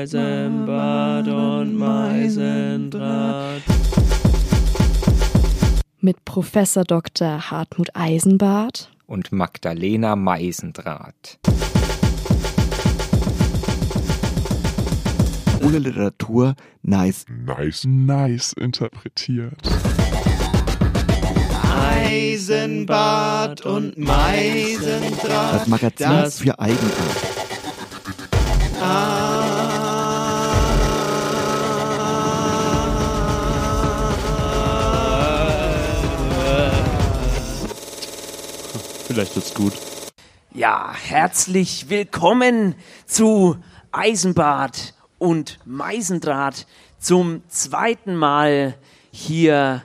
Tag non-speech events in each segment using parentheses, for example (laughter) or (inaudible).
Eisenbad und Meisendraht. Mit Professor Dr. Hartmut Eisenbart und Magdalena Meisendraht. Ohne Literatur nice. Nice, nice interpretiert. Eisenbad und Meisendraht. Das Magazin Das- für Eigenart. Vielleicht wird's gut. Ja, herzlich willkommen zu Eisenbad und Meisendraht zum zweiten Mal hier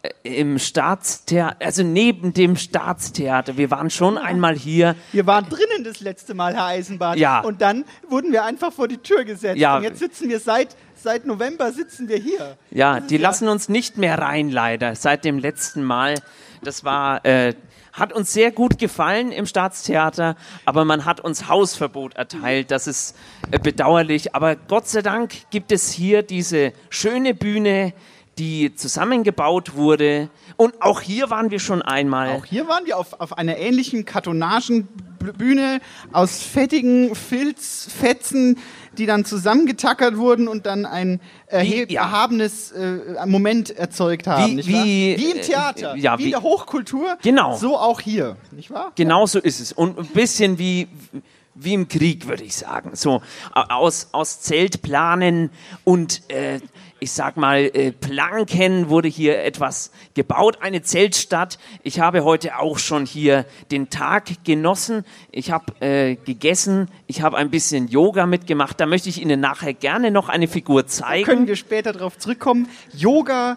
äh, im Staatstheater, also neben dem Staatstheater. Wir waren schon einmal hier. Wir waren drinnen das letzte Mal, Herr Eisenbahn. Ja. Und dann wurden wir einfach vor die Tür gesetzt. Ja. Und jetzt sitzen wir seit, seit November sitzen wir hier. Ja, die lassen uns nicht mehr rein, leider, seit dem letzten Mal. Das war, äh, hat uns sehr gut gefallen im Staatstheater, aber man hat uns Hausverbot erteilt. Das ist äh, bedauerlich. Aber Gott sei Dank gibt es hier diese schöne Bühne, die zusammengebaut wurde. Und auch hier waren wir schon einmal. Auch hier waren wir auf, auf einer ähnlichen Kartonagenbühne aus fettigen Filzfetzen, die dann zusammengetackert wurden und dann ein erheb ja. erhabenes äh, Moment erzeugt haben. Wie- wie, wie im äh, Theater, ja, wie, in der Hochkultur, Genau. so auch hier. Nicht wahr? Genau so ist es. Und ein bisschen wie, wie im Krieg, würde ich sagen. So aus, aus Zeltplanen und äh, ich sag mal, äh, Planken wurde hier etwas gebaut, eine Zeltstadt. Ich habe heute auch schon hier den Tag genossen. Ich habe äh, gegessen, ich habe ein bisschen Yoga mitgemacht. Da möchte ich Ihnen nachher gerne noch eine Figur zeigen. Können wir später darauf zurückkommen. Yoga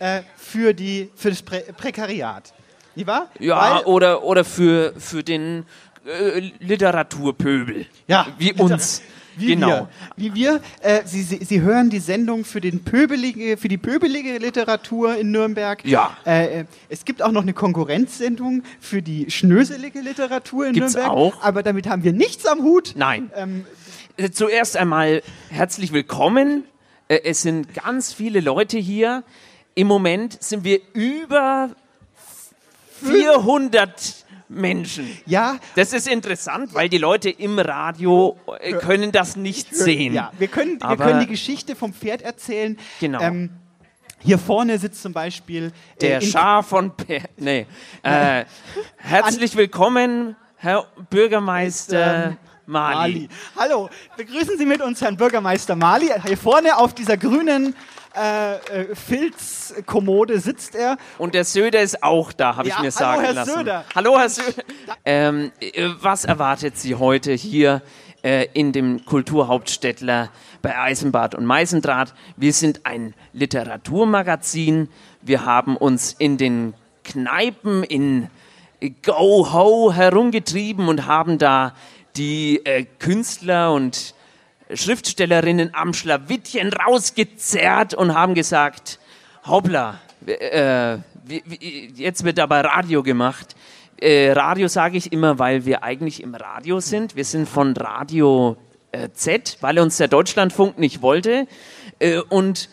äh, für, die, für das Prä Prekariat. Nicht wahr? Ja, Weil- oder, oder für, für den äh, Literaturpöbel. Ja, Wie Liter- uns. Wie genau. Wir, wie wir, äh, Sie, Sie, Sie hören die Sendung für, den pöbelige, für die pöbelige Literatur in Nürnberg. Ja. Äh, äh, es gibt auch noch eine Konkurrenzsendung für die schnöselige Literatur in Gibt's Nürnberg. auch? Aber damit haben wir nichts am Hut. Nein. Ähm, Äh, Zuerst einmal herzlich willkommen. Äh, Es sind ganz viele Leute hier. Im Moment sind wir über 400 Menschen. ja, Das ist interessant, weil die Leute im Radio äh, können das nicht sehen. ja, wir können, wir können die Geschichte vom Pferd erzählen. Genau. Ähm, hier vorne sitzt zum Beispiel Der äh, in- Schar von Per. Nee. (laughs) Äh, herzlich willkommen, Herr Bürgermeister Mali. Mali. Hallo, begrüßen Sie mit uns Herrn Bürgermeister Mali. Hier vorne auf dieser grünen äh, äh, Filzkommode sitzt er. Und der Söder ist auch da, habe Ja, ich mir hallo, sagen Herr lassen. Söder. Hallo, Herr Söder. Ähm, äh, was erwartet Sie heute hier äh, in dem Kulturhauptstädtler bei Eisenbad und Meisendraht? Wir sind ein Literaturmagazin. Wir haben uns in den Kneipen in Go-Ho herumgetrieben und haben da die äh, Künstler und Schriftstellerinnen am Schlawittchen rausgezerrt und haben gesagt, hoppla, äh, jetzt wird aber Radio gemacht. Äh, Radio sage ich immer, weil wir eigentlich im Radio sind. Wir sind von Radio äh, Z, weil uns der Deutschlandfunk nicht wollte. Äh, und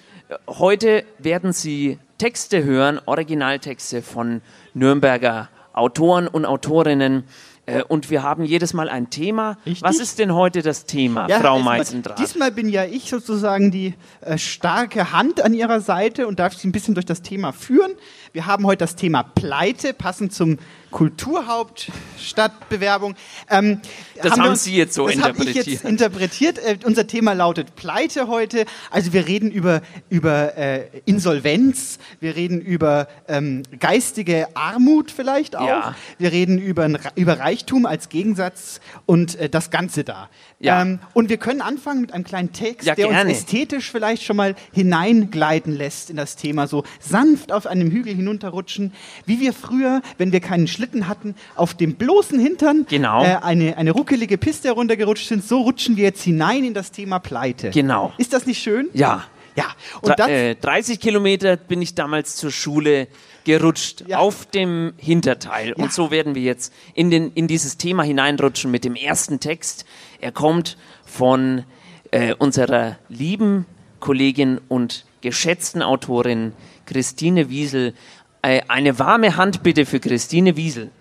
heute werden Sie Texte hören, Originaltexte von Nürnberger Autoren und Autorinnen. Äh, Und wir haben jedes Mal ein Thema. Richtig. Was ist denn heute das Thema, Ja, Frau Meisendrath? Diesmal bin ja ich sozusagen die äh, starke Hand an Ihrer Seite und darf Sie ein bisschen durch das Thema führen. Wir haben heute das Thema Pleite, passend zum Kulturhauptstadtbewerbung. Ähm, Das wir haben Sie jetzt so das hab ich jetzt interpretiert. interpretiert. Äh, unser Thema lautet Pleite heute. Also wir reden über, über äh, Insolvenz, wir reden über ähm, geistige Armut vielleicht auch. Ja. Wir reden über, über Reichtum als Gegensatz und äh, das Ganze da. Ja. Ähm, und wir können anfangen mit einem kleinen Text, Ja, der gerne. uns ästhetisch vielleicht schon mal hineingleiten lässt in das Thema, so sanft auf einem Hügel hinunterrutschen, wie wir früher, wenn wir keinen Schlitten hatten, auf dem bloßen Hintern Genau. äh, eine, eine ruckelige Piste heruntergerutscht sind. So rutschen wir jetzt hinein in das Thema Pleite. Genau. Ist das nicht schön? Ja. Ja. Und Dra- äh, 30 Kilometer bin ich damals zur Schule gerutscht, Ja. auf dem Hinterteil. Ja. Und so werden wir jetzt in, den, in dieses Thema hineinrutschen mit dem ersten Text. Er kommt von äh, unserer lieben Kollegin und geschätzten Autorin Christine Wiesel. Äh, eine warme Hand bitte für Christine Wiesel.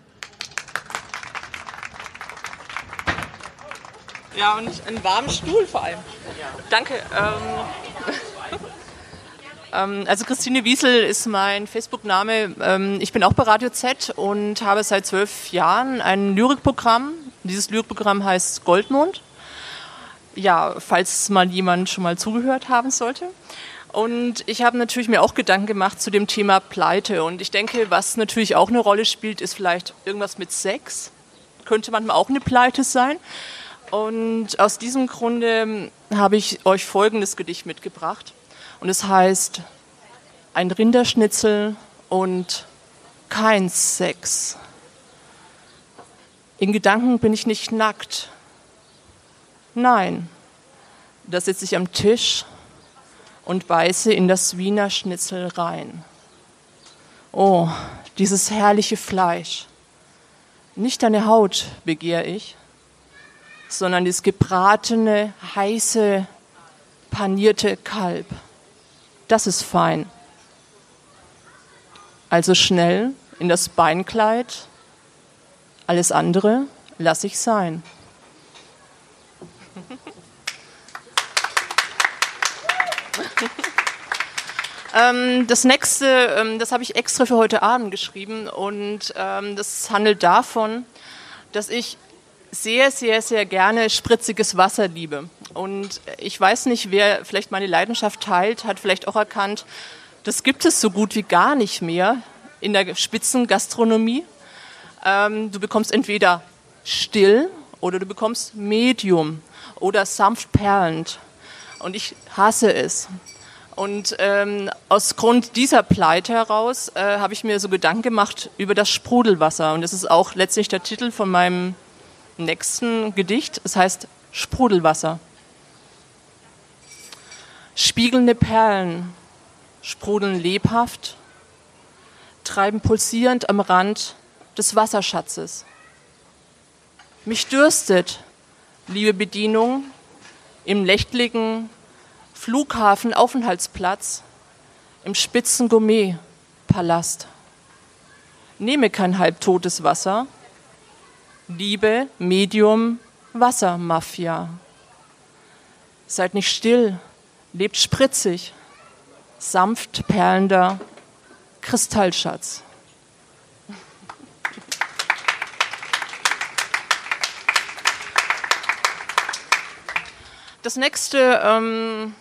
Ja, und einen warmen Stuhl vor allem. Danke. Ähm, ähm, also Christine Wiesel ist mein Facebook-Name. Ähm, ich bin auch bei Radio Z und habe seit zwölf Jahren ein Lyrikprogramm. Dieses Lyrikprogramm heißt Goldmond. Ja, falls mal jemand schon mal zugehört haben sollte. Und ich habe natürlich mir auch Gedanken gemacht zu dem Thema Pleite. Und ich denke, was natürlich auch eine Rolle spielt, ist vielleicht irgendwas mit Sex. Könnte manchmal auch eine Pleite sein. Und aus diesem Grunde habe ich euch folgendes Gedicht mitgebracht. Und es heißt ein Rinderschnitzel und kein Sex. In Gedanken bin ich nicht nackt. Nein, da sitze ich am Tisch und beiße in das Wiener Schnitzel rein. Oh, dieses herrliche Fleisch. Nicht deine Haut begehre ich, sondern das gebratene, heiße, panierte Kalb. Das ist fein. Also schnell in das Beinkleid. Alles andere lasse ich sein. (laughs) Ähm, das nächste, ähm, das habe ich extra für heute Abend geschrieben und ähm, das handelt davon, dass ich sehr, sehr, sehr gerne spritziges Wasser liebe. Und ich weiß nicht, wer vielleicht meine Leidenschaft teilt, hat vielleicht auch erkannt, das gibt es so gut wie gar nicht mehr in der Spitzengastronomie. Ähm, du bekommst entweder still oder du bekommst medium oder sanft perlend. Und ich hasse es. Und ähm, aus Grund dieser Pleite heraus äh, habe ich mir so Gedanken gemacht über das Sprudelwasser. Und das ist auch letztlich der Titel von meinem nächsten Gedicht. Es heißt Sprudelwasser. Spiegelnde Perlen sprudeln lebhaft, treiben pulsierend am Rand des Wasserschatzes. Mich dürstet, liebe Bedienung, im nächtlichen Flughafenaufenthaltsplatz, im spitzen Gourmet-Palast. Nehme kein halbtotes Wasser, Liebe, Medium, Wassermafia. Seid nicht still, lebt spritzig, sanft perlender Kristallschatz. Das nächste, ähm,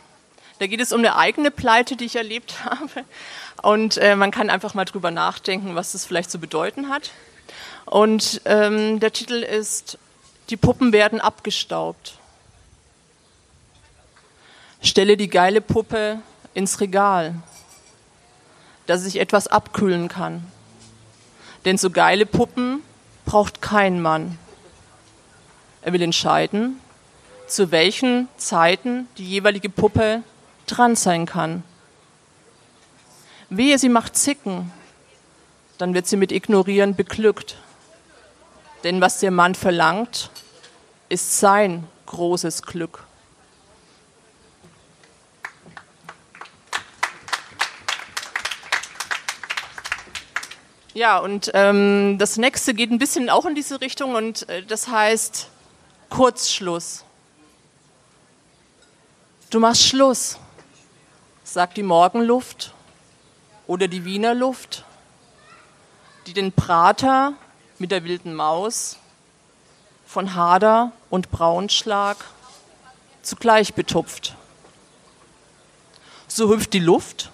da geht es um eine eigene Pleite, die ich erlebt (laughs) habe. Und äh, man kann einfach mal drüber nachdenken, was das vielleicht zu bedeuten hat. Und ähm, der Titel ist Die Puppen werden abgestaubt. Stelle die geile Puppe ins Regal, dass sich etwas abkühlen kann. Denn so geile Puppen braucht kein Mann. Er will entscheiden, zu welchen Zeiten die jeweilige Puppe dran sein kann. Wehe, sie macht Zicken, dann wird sie mit Ignorieren beglückt. Denn was der Mann verlangt, ist sein großes Glück. Ja, und ähm, das nächste geht ein bisschen auch in diese Richtung und äh, das heißt Kurzschluss. Du machst Schluss, sagt die Morgenluft oder die Wiener Luft, die den Prater mit der wilden Maus, von Hader und Braunschlag zugleich betupft. So hüpft die Luft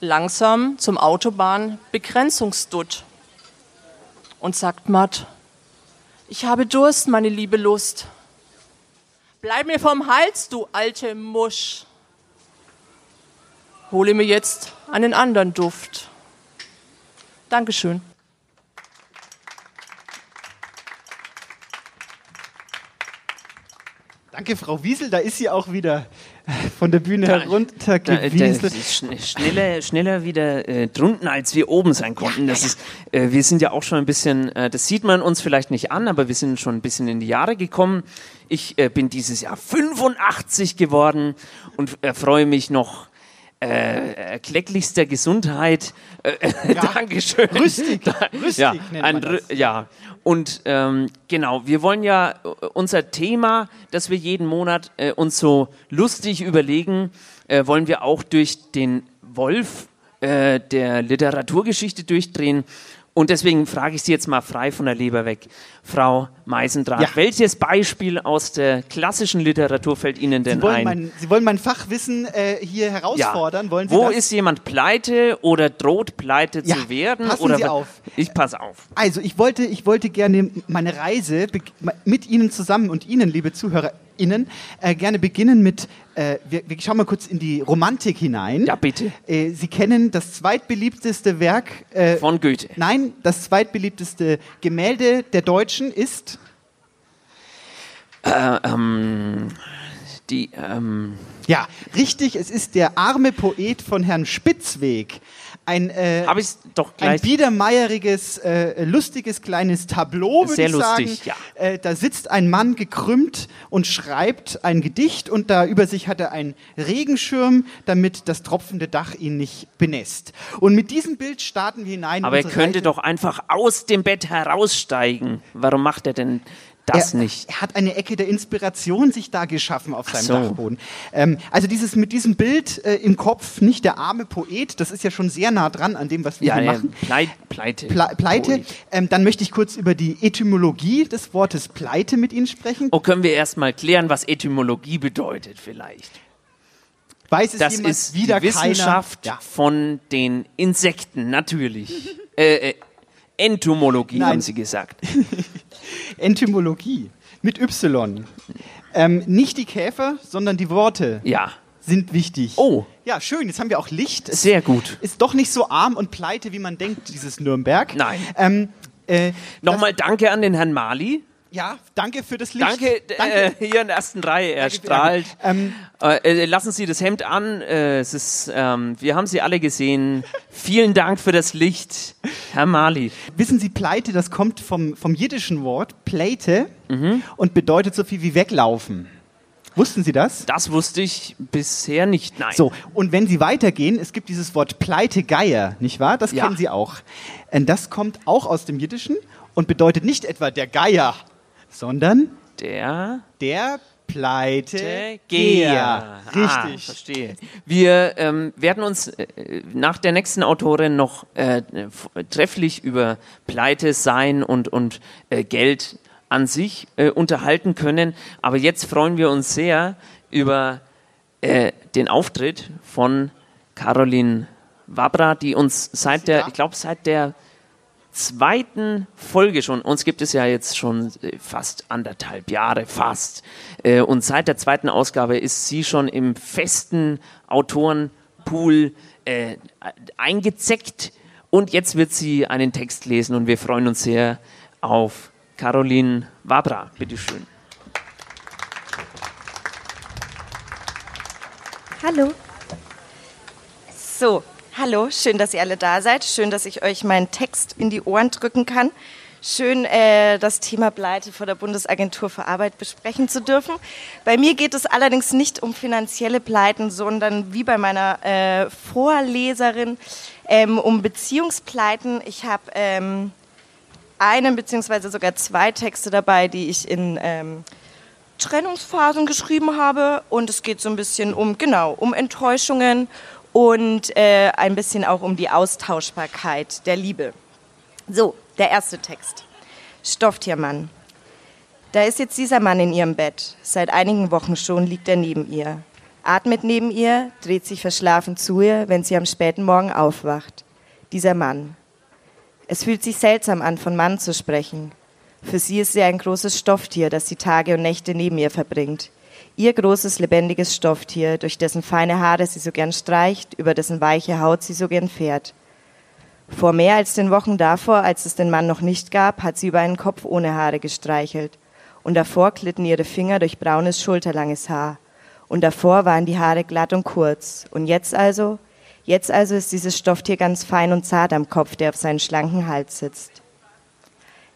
langsam zum Autobahnbegrenzungsdutt und sagt matt, ich habe Durst, meine liebe Lust. Bleib mir vom Hals, du alte Musch. Hole mir jetzt einen anderen Duft. Dankeschön. Danke, Frau Wiesel. Da ist sie auch wieder (laughs) von der Bühne Da- heruntergewieselt. Schneller, schneller wieder äh, drunten, als wir oben sein konnten. das Ist, äh, wir sind ja auch schon ein bisschen, äh, das sieht man uns vielleicht nicht an, aber wir sind schon ein bisschen in die Jahre gekommen. Ich äh, bin dieses Jahr 85 geworden und äh, freue mich noch äh, erklecklichster Gesundheit. Äh, (laughs) Dankeschön. Rüstig, rüstig ja, ein das. ja, und ähm, genau, wir wollen ja äh, unser Thema, das wir jeden Monat äh, uns so lustig überlegen, äh, wollen wir auch durch den Wolf äh, der Literaturgeschichte durchdrehen. Und deswegen frage ich Sie jetzt mal frei von der Leber weg, Frau Meisendrath. Ja. Welches Beispiel aus der klassischen Literatur fällt Ihnen denn Sie wollen, ein? mein, Sie wollen mein Fachwissen äh, hier herausfordern. Wollen Sie Wo das? ist jemand pleite oder droht pleite Ja, zu werden? passen oder Sie auf. Ich passe auf. Also, ich wollte, ich wollte gerne meine Reise mit Ihnen zusammen und Ihnen, liebe ZuhörerInnen, äh, gerne beginnen mit, äh, wir, wir schauen mal kurz in die Romantik hinein. Ja, bitte. Äh, Sie kennen das zweitbeliebteste Werk äh, Von Goethe. Nein, das zweitbeliebteste Gemälde der Deutschen ist Äh, ähm, die, ähm, ja richtig. Es ist der arme Poet von Herrn Spitzweg. Ein äh, habe ich doch ein gleich. biedermeieriges, äh, lustiges kleines Tableau, würde Sehr ich sagen. lustig, ja. Äh, da sitzt ein Mann gekrümmt und schreibt ein Gedicht und da über sich hat er einen Regenschirm, damit das tropfende Dach ihn nicht benässt. Und mit diesem Bild starten wir hinein. in Aber er könnte Reise. doch einfach aus dem Bett heraussteigen. Warum macht er denn das er, nicht? Er hat eine Ecke der Inspiration sich da geschaffen auf seinem so. Dachboden. Ähm, also dieses mit diesem Bild äh, im Kopf, nicht der arme Poet, das ist ja schon sehr nah dran an dem, was wir Ja, hier ja machen. Pleit, Pleite. Ple Pleite. Ähm, dann möchte ich kurz über die Etymologie des Wortes Pleite mit Ihnen sprechen. Oh, können wir erst mal klären, was Etymologie bedeutet vielleicht? Weiß es Das jemand ist wieder die Wissenschaft? Ja. von den Insekten, natürlich. (laughs) äh, äh, Entomologie Nein. haben Sie gesagt. (laughs) (laughs) Entymologie mit Y. Ähm, nicht die Käfer, sondern die Worte Ja, sind wichtig. Oh. Ja, schön. Jetzt haben wir auch Licht. Es sehr gut. ist doch nicht so arm und pleite, wie man denkt, dieses Nürnberg. Nein. Ähm, äh, Nochmal danke an den Herrn Mali. Ja, danke für das Licht. Danke, Äh, hier in der ersten Reihe, er Danke strahlt. Ähm, Äh, äh, lassen Sie das Hemd an. Äh, es ist, ähm, wir haben Sie alle gesehen. (laughs) Vielen Dank für das Licht, Herr Mali. wissen Sie, Pleite, das kommt vom, vom jiddischen Wort Pleite Mhm. und bedeutet so viel wie weglaufen. Wussten Sie das? Das wusste ich bisher nicht. Nein. So, und wenn Sie weitergehen, es gibt dieses Wort Pleitegeier, nicht wahr? Das Ja. kennen Sie auch. Und das kommt auch aus dem Jiddischen und bedeutet nicht etwa der Geier, sondern Der der Pleitegeier. Geher. Ah, Richtig. verstehe. Wir ähm, werden uns äh, nach der nächsten Autorin noch äh, trefflich über Pleite, Sein und, und äh, Geld an sich äh, unterhalten können. Aber jetzt freuen wir uns sehr über äh, den Auftritt von Caroline Wabra, die uns seit der, ich glaube, seit der zweiten Folge schon, uns gibt es ja jetzt schon äh, fast anderthalb Jahre, fast. Äh, Und seit der zweiten Ausgabe ist sie schon im festen Autorenpool äh, eingezeckt. Und jetzt wird sie einen Text lesen und wir freuen uns sehr auf Caroline Wabra. Bitteschön. Hallo. So, hallo, schön, dass ihr alle da seid. Schön, dass ich euch meinen Text in die Ohren drücken kann. Schön, äh, das Thema Pleite vor der Bundesagentur für Arbeit besprechen zu dürfen. Bei mir geht es allerdings nicht um finanzielle Pleiten, sondern wie bei meiner äh, Vorleserin ähm, um Beziehungspleiten. Ich habe ähm, einen beziehungsweise sogar zwei Texte dabei, die ich in ähm, Trennungsphasen geschrieben habe und es geht so ein bisschen um genau um Enttäuschungen und äh, ein bisschen auch um die Austauschbarkeit der Liebe. So, der erste Text. Stofftiermann. Da ist jetzt dieser Mann in ihrem Bett. Seit einigen Wochen schon liegt er neben ihr. Atmet neben ihr, dreht sich verschlafen zu ihr, wenn sie am späten Morgen aufwacht. Dieser Mann. Es fühlt sich seltsam an, von Mann zu sprechen. Für sie ist er ein großes Stofftier, das die Tage und Nächte neben ihr verbringt. Ihr großes, lebendiges Stofftier, durch dessen feine Haare sie so gern streicht, über dessen weiche Haut sie so gern fährt. Vor mehr als den Wochen davor, als es den Mann noch nicht gab, hat sie über einen Kopf ohne Haare gestreichelt. und davor glitten ihre Finger durch braunes, schulterlanges Haar. Und davor waren die Haare glatt und kurz. Und jetzt also, jetzt also ist dieses Stofftier ganz fein und zart am Kopf, der auf seinen schlanken Hals sitzt.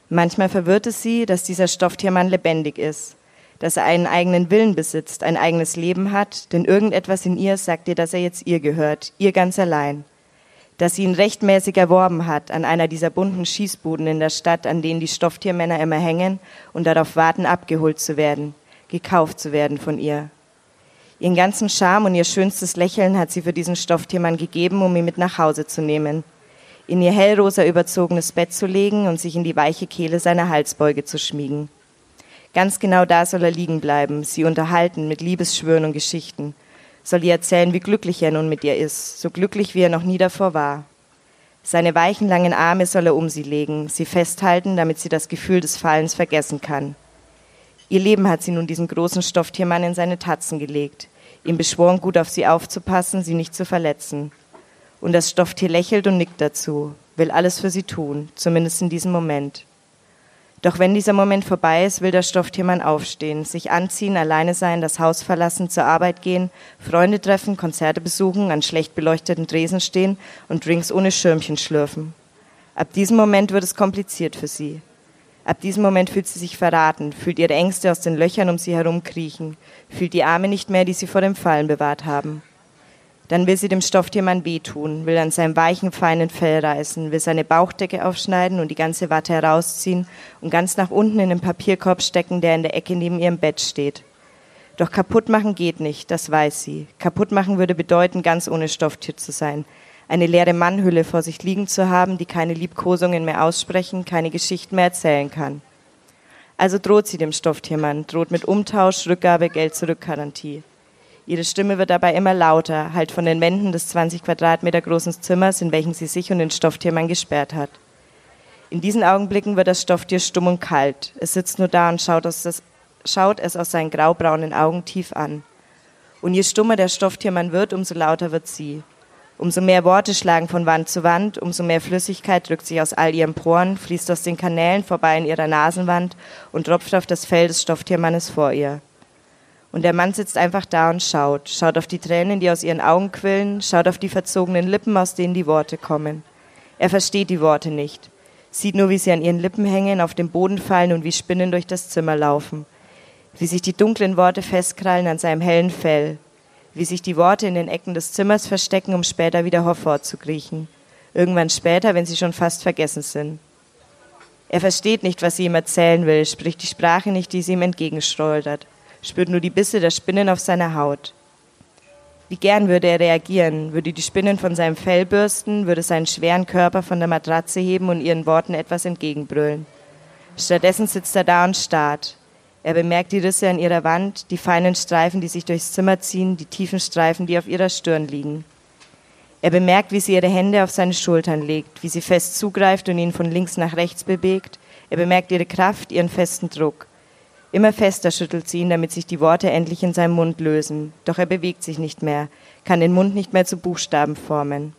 Manchmal verwirrt es sie, dass dieser Stofftiermann lebendig ist, dass er einen eigenen Willen besitzt, ein eigenes Leben hat, denn irgendetwas in ihr sagt ihr, dass er jetzt ihr gehört, ihr ganz allein. Dass sie ihn rechtmäßig erworben hat an einer dieser bunten Schießbuden in der Stadt, an denen die Stofftiermänner immer hängen und darauf warten, abgeholt zu werden, gekauft zu werden von ihr. Ihren ganzen Charme und ihr schönstes Lächeln hat sie für diesen Stofftiermann gegeben, um ihn mit nach Hause zu nehmen, in ihr hellrosa überzogenes Bett zu legen und sich in die weiche Kehle seiner Halsbeuge zu schmiegen. Ganz genau da soll er liegen bleiben, sie unterhalten mit Liebesschwüren und Geschichten, soll ihr erzählen, wie glücklich er nun mit ihr ist, so glücklich wie er noch nie davor war. Seine weichen langen Arme soll er um sie legen, sie festhalten, damit sie das Gefühl des Fallens vergessen kann. Ihr Leben hat sie nun diesen großen Stofftiermann in seine Tatzen gelegt ihm beschworen, gut auf sie aufzupassen, sie nicht zu verletzen. Und das Stofftier lächelt und nickt dazu, will alles für sie tun, zumindest in diesem Moment. Doch wenn dieser Moment vorbei ist, will der Stofftiermann aufstehen, sich anziehen, alleine sein, das Haus verlassen, zur Arbeit gehen, Freunde treffen, Konzerte besuchen, an schlecht beleuchteten Dresen stehen und Drinks ohne Schirmchen schlürfen. Ab diesem Moment wird es kompliziert für sie. Ab diesem Moment fühlt sie sich verraten, fühlt ihre Ängste aus den Löchern um sie herum kriechen, fühlt die Arme nicht mehr, die sie vor dem Fallen bewahrt haben. Dann will sie dem Stofftiermann wehtun, will an seinem weichen, feinen Fell reißen, will seine Bauchdecke aufschneiden und die ganze Watte herausziehen und ganz nach unten in den Papierkorb stecken, der in der Ecke neben ihrem Bett steht. Doch kaputt machen geht nicht, das weiß sie. Kaputt machen würde bedeuten, ganz ohne Stofftier zu sein, eine leere Mannhülle vor sich liegen zu haben, die keine Liebkosungen mehr aussprechen, keine Geschichten mehr erzählen kann. Also droht sie dem Stofftiermann, droht mit Umtausch, Rückgabe, Geld zurückgarantie. Ihre Stimme wird dabei immer lauter, halt von den Wänden des 20 Quadratmeter großen Zimmers, in welchem sie sich und den Stofftiermann gesperrt hat. In diesen Augenblicken wird das Stofftier stumm und kalt. Es sitzt nur da und schaut, das, schaut es aus seinen graubraunen Augen tief an. Und je stummer der Stofftiermann wird, umso lauter wird sie. Umso mehr Worte schlagen von Wand zu Wand, umso mehr Flüssigkeit drückt sich aus all ihren Poren, fließt aus den Kanälen vorbei in ihrer Nasenwand und tropft auf das Fell des Stofftiermannes vor ihr. Und der Mann sitzt einfach da und schaut, schaut auf die Tränen, die aus ihren Augen quillen, schaut auf die verzogenen Lippen, aus denen die Worte kommen. Er versteht die Worte nicht, sieht nur, wie sie an ihren Lippen hängen, auf den Boden fallen und wie Spinnen durch das Zimmer laufen, wie sich die dunklen Worte festkrallen an seinem hellen Fell, wie sich die Worte in den Ecken des Zimmers verstecken, um später wieder hervorzukriechen. Irgendwann später, wenn sie schon fast vergessen sind. Er versteht nicht, was sie ihm erzählen will, spricht die Sprache nicht, die sie ihm entgegenschleudert, spürt nur die Bisse der Spinnen auf seiner Haut. Wie gern würde er reagieren, würde die Spinnen von seinem Fell bürsten, würde seinen schweren Körper von der Matratze heben und ihren Worten etwas entgegenbrüllen. Stattdessen sitzt er da und starrt, er bemerkt die Risse an ihrer Wand, die feinen Streifen, die sich durchs Zimmer ziehen, die tiefen Streifen, die auf ihrer Stirn liegen. Er bemerkt, wie sie ihre Hände auf seine Schultern legt, wie sie fest zugreift und ihn von links nach rechts bewegt. Er bemerkt ihre Kraft, ihren festen Druck. Immer fester schüttelt sie ihn, damit sich die Worte endlich in seinem Mund lösen. Doch er bewegt sich nicht mehr, kann den Mund nicht mehr zu Buchstaben formen.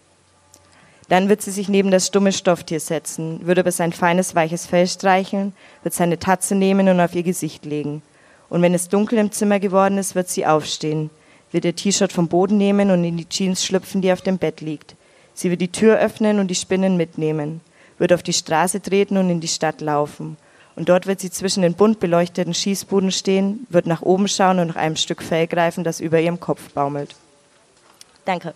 Dann wird sie sich neben das stumme Stofftier setzen, wird über sein feines, weiches Fell streicheln, wird seine Tatze nehmen und auf ihr Gesicht legen. Und wenn es dunkel im Zimmer geworden ist, wird sie aufstehen, wird ihr T-Shirt vom Boden nehmen und in die Jeans schlüpfen, die auf dem Bett liegt. Sie wird die Tür öffnen und die Spinnen mitnehmen, wird auf die Straße treten und in die Stadt laufen. Und dort wird sie zwischen den bunt beleuchteten Schießbuden stehen, wird nach oben schauen und nach einem Stück Fell greifen, das über ihrem Kopf baumelt. Danke.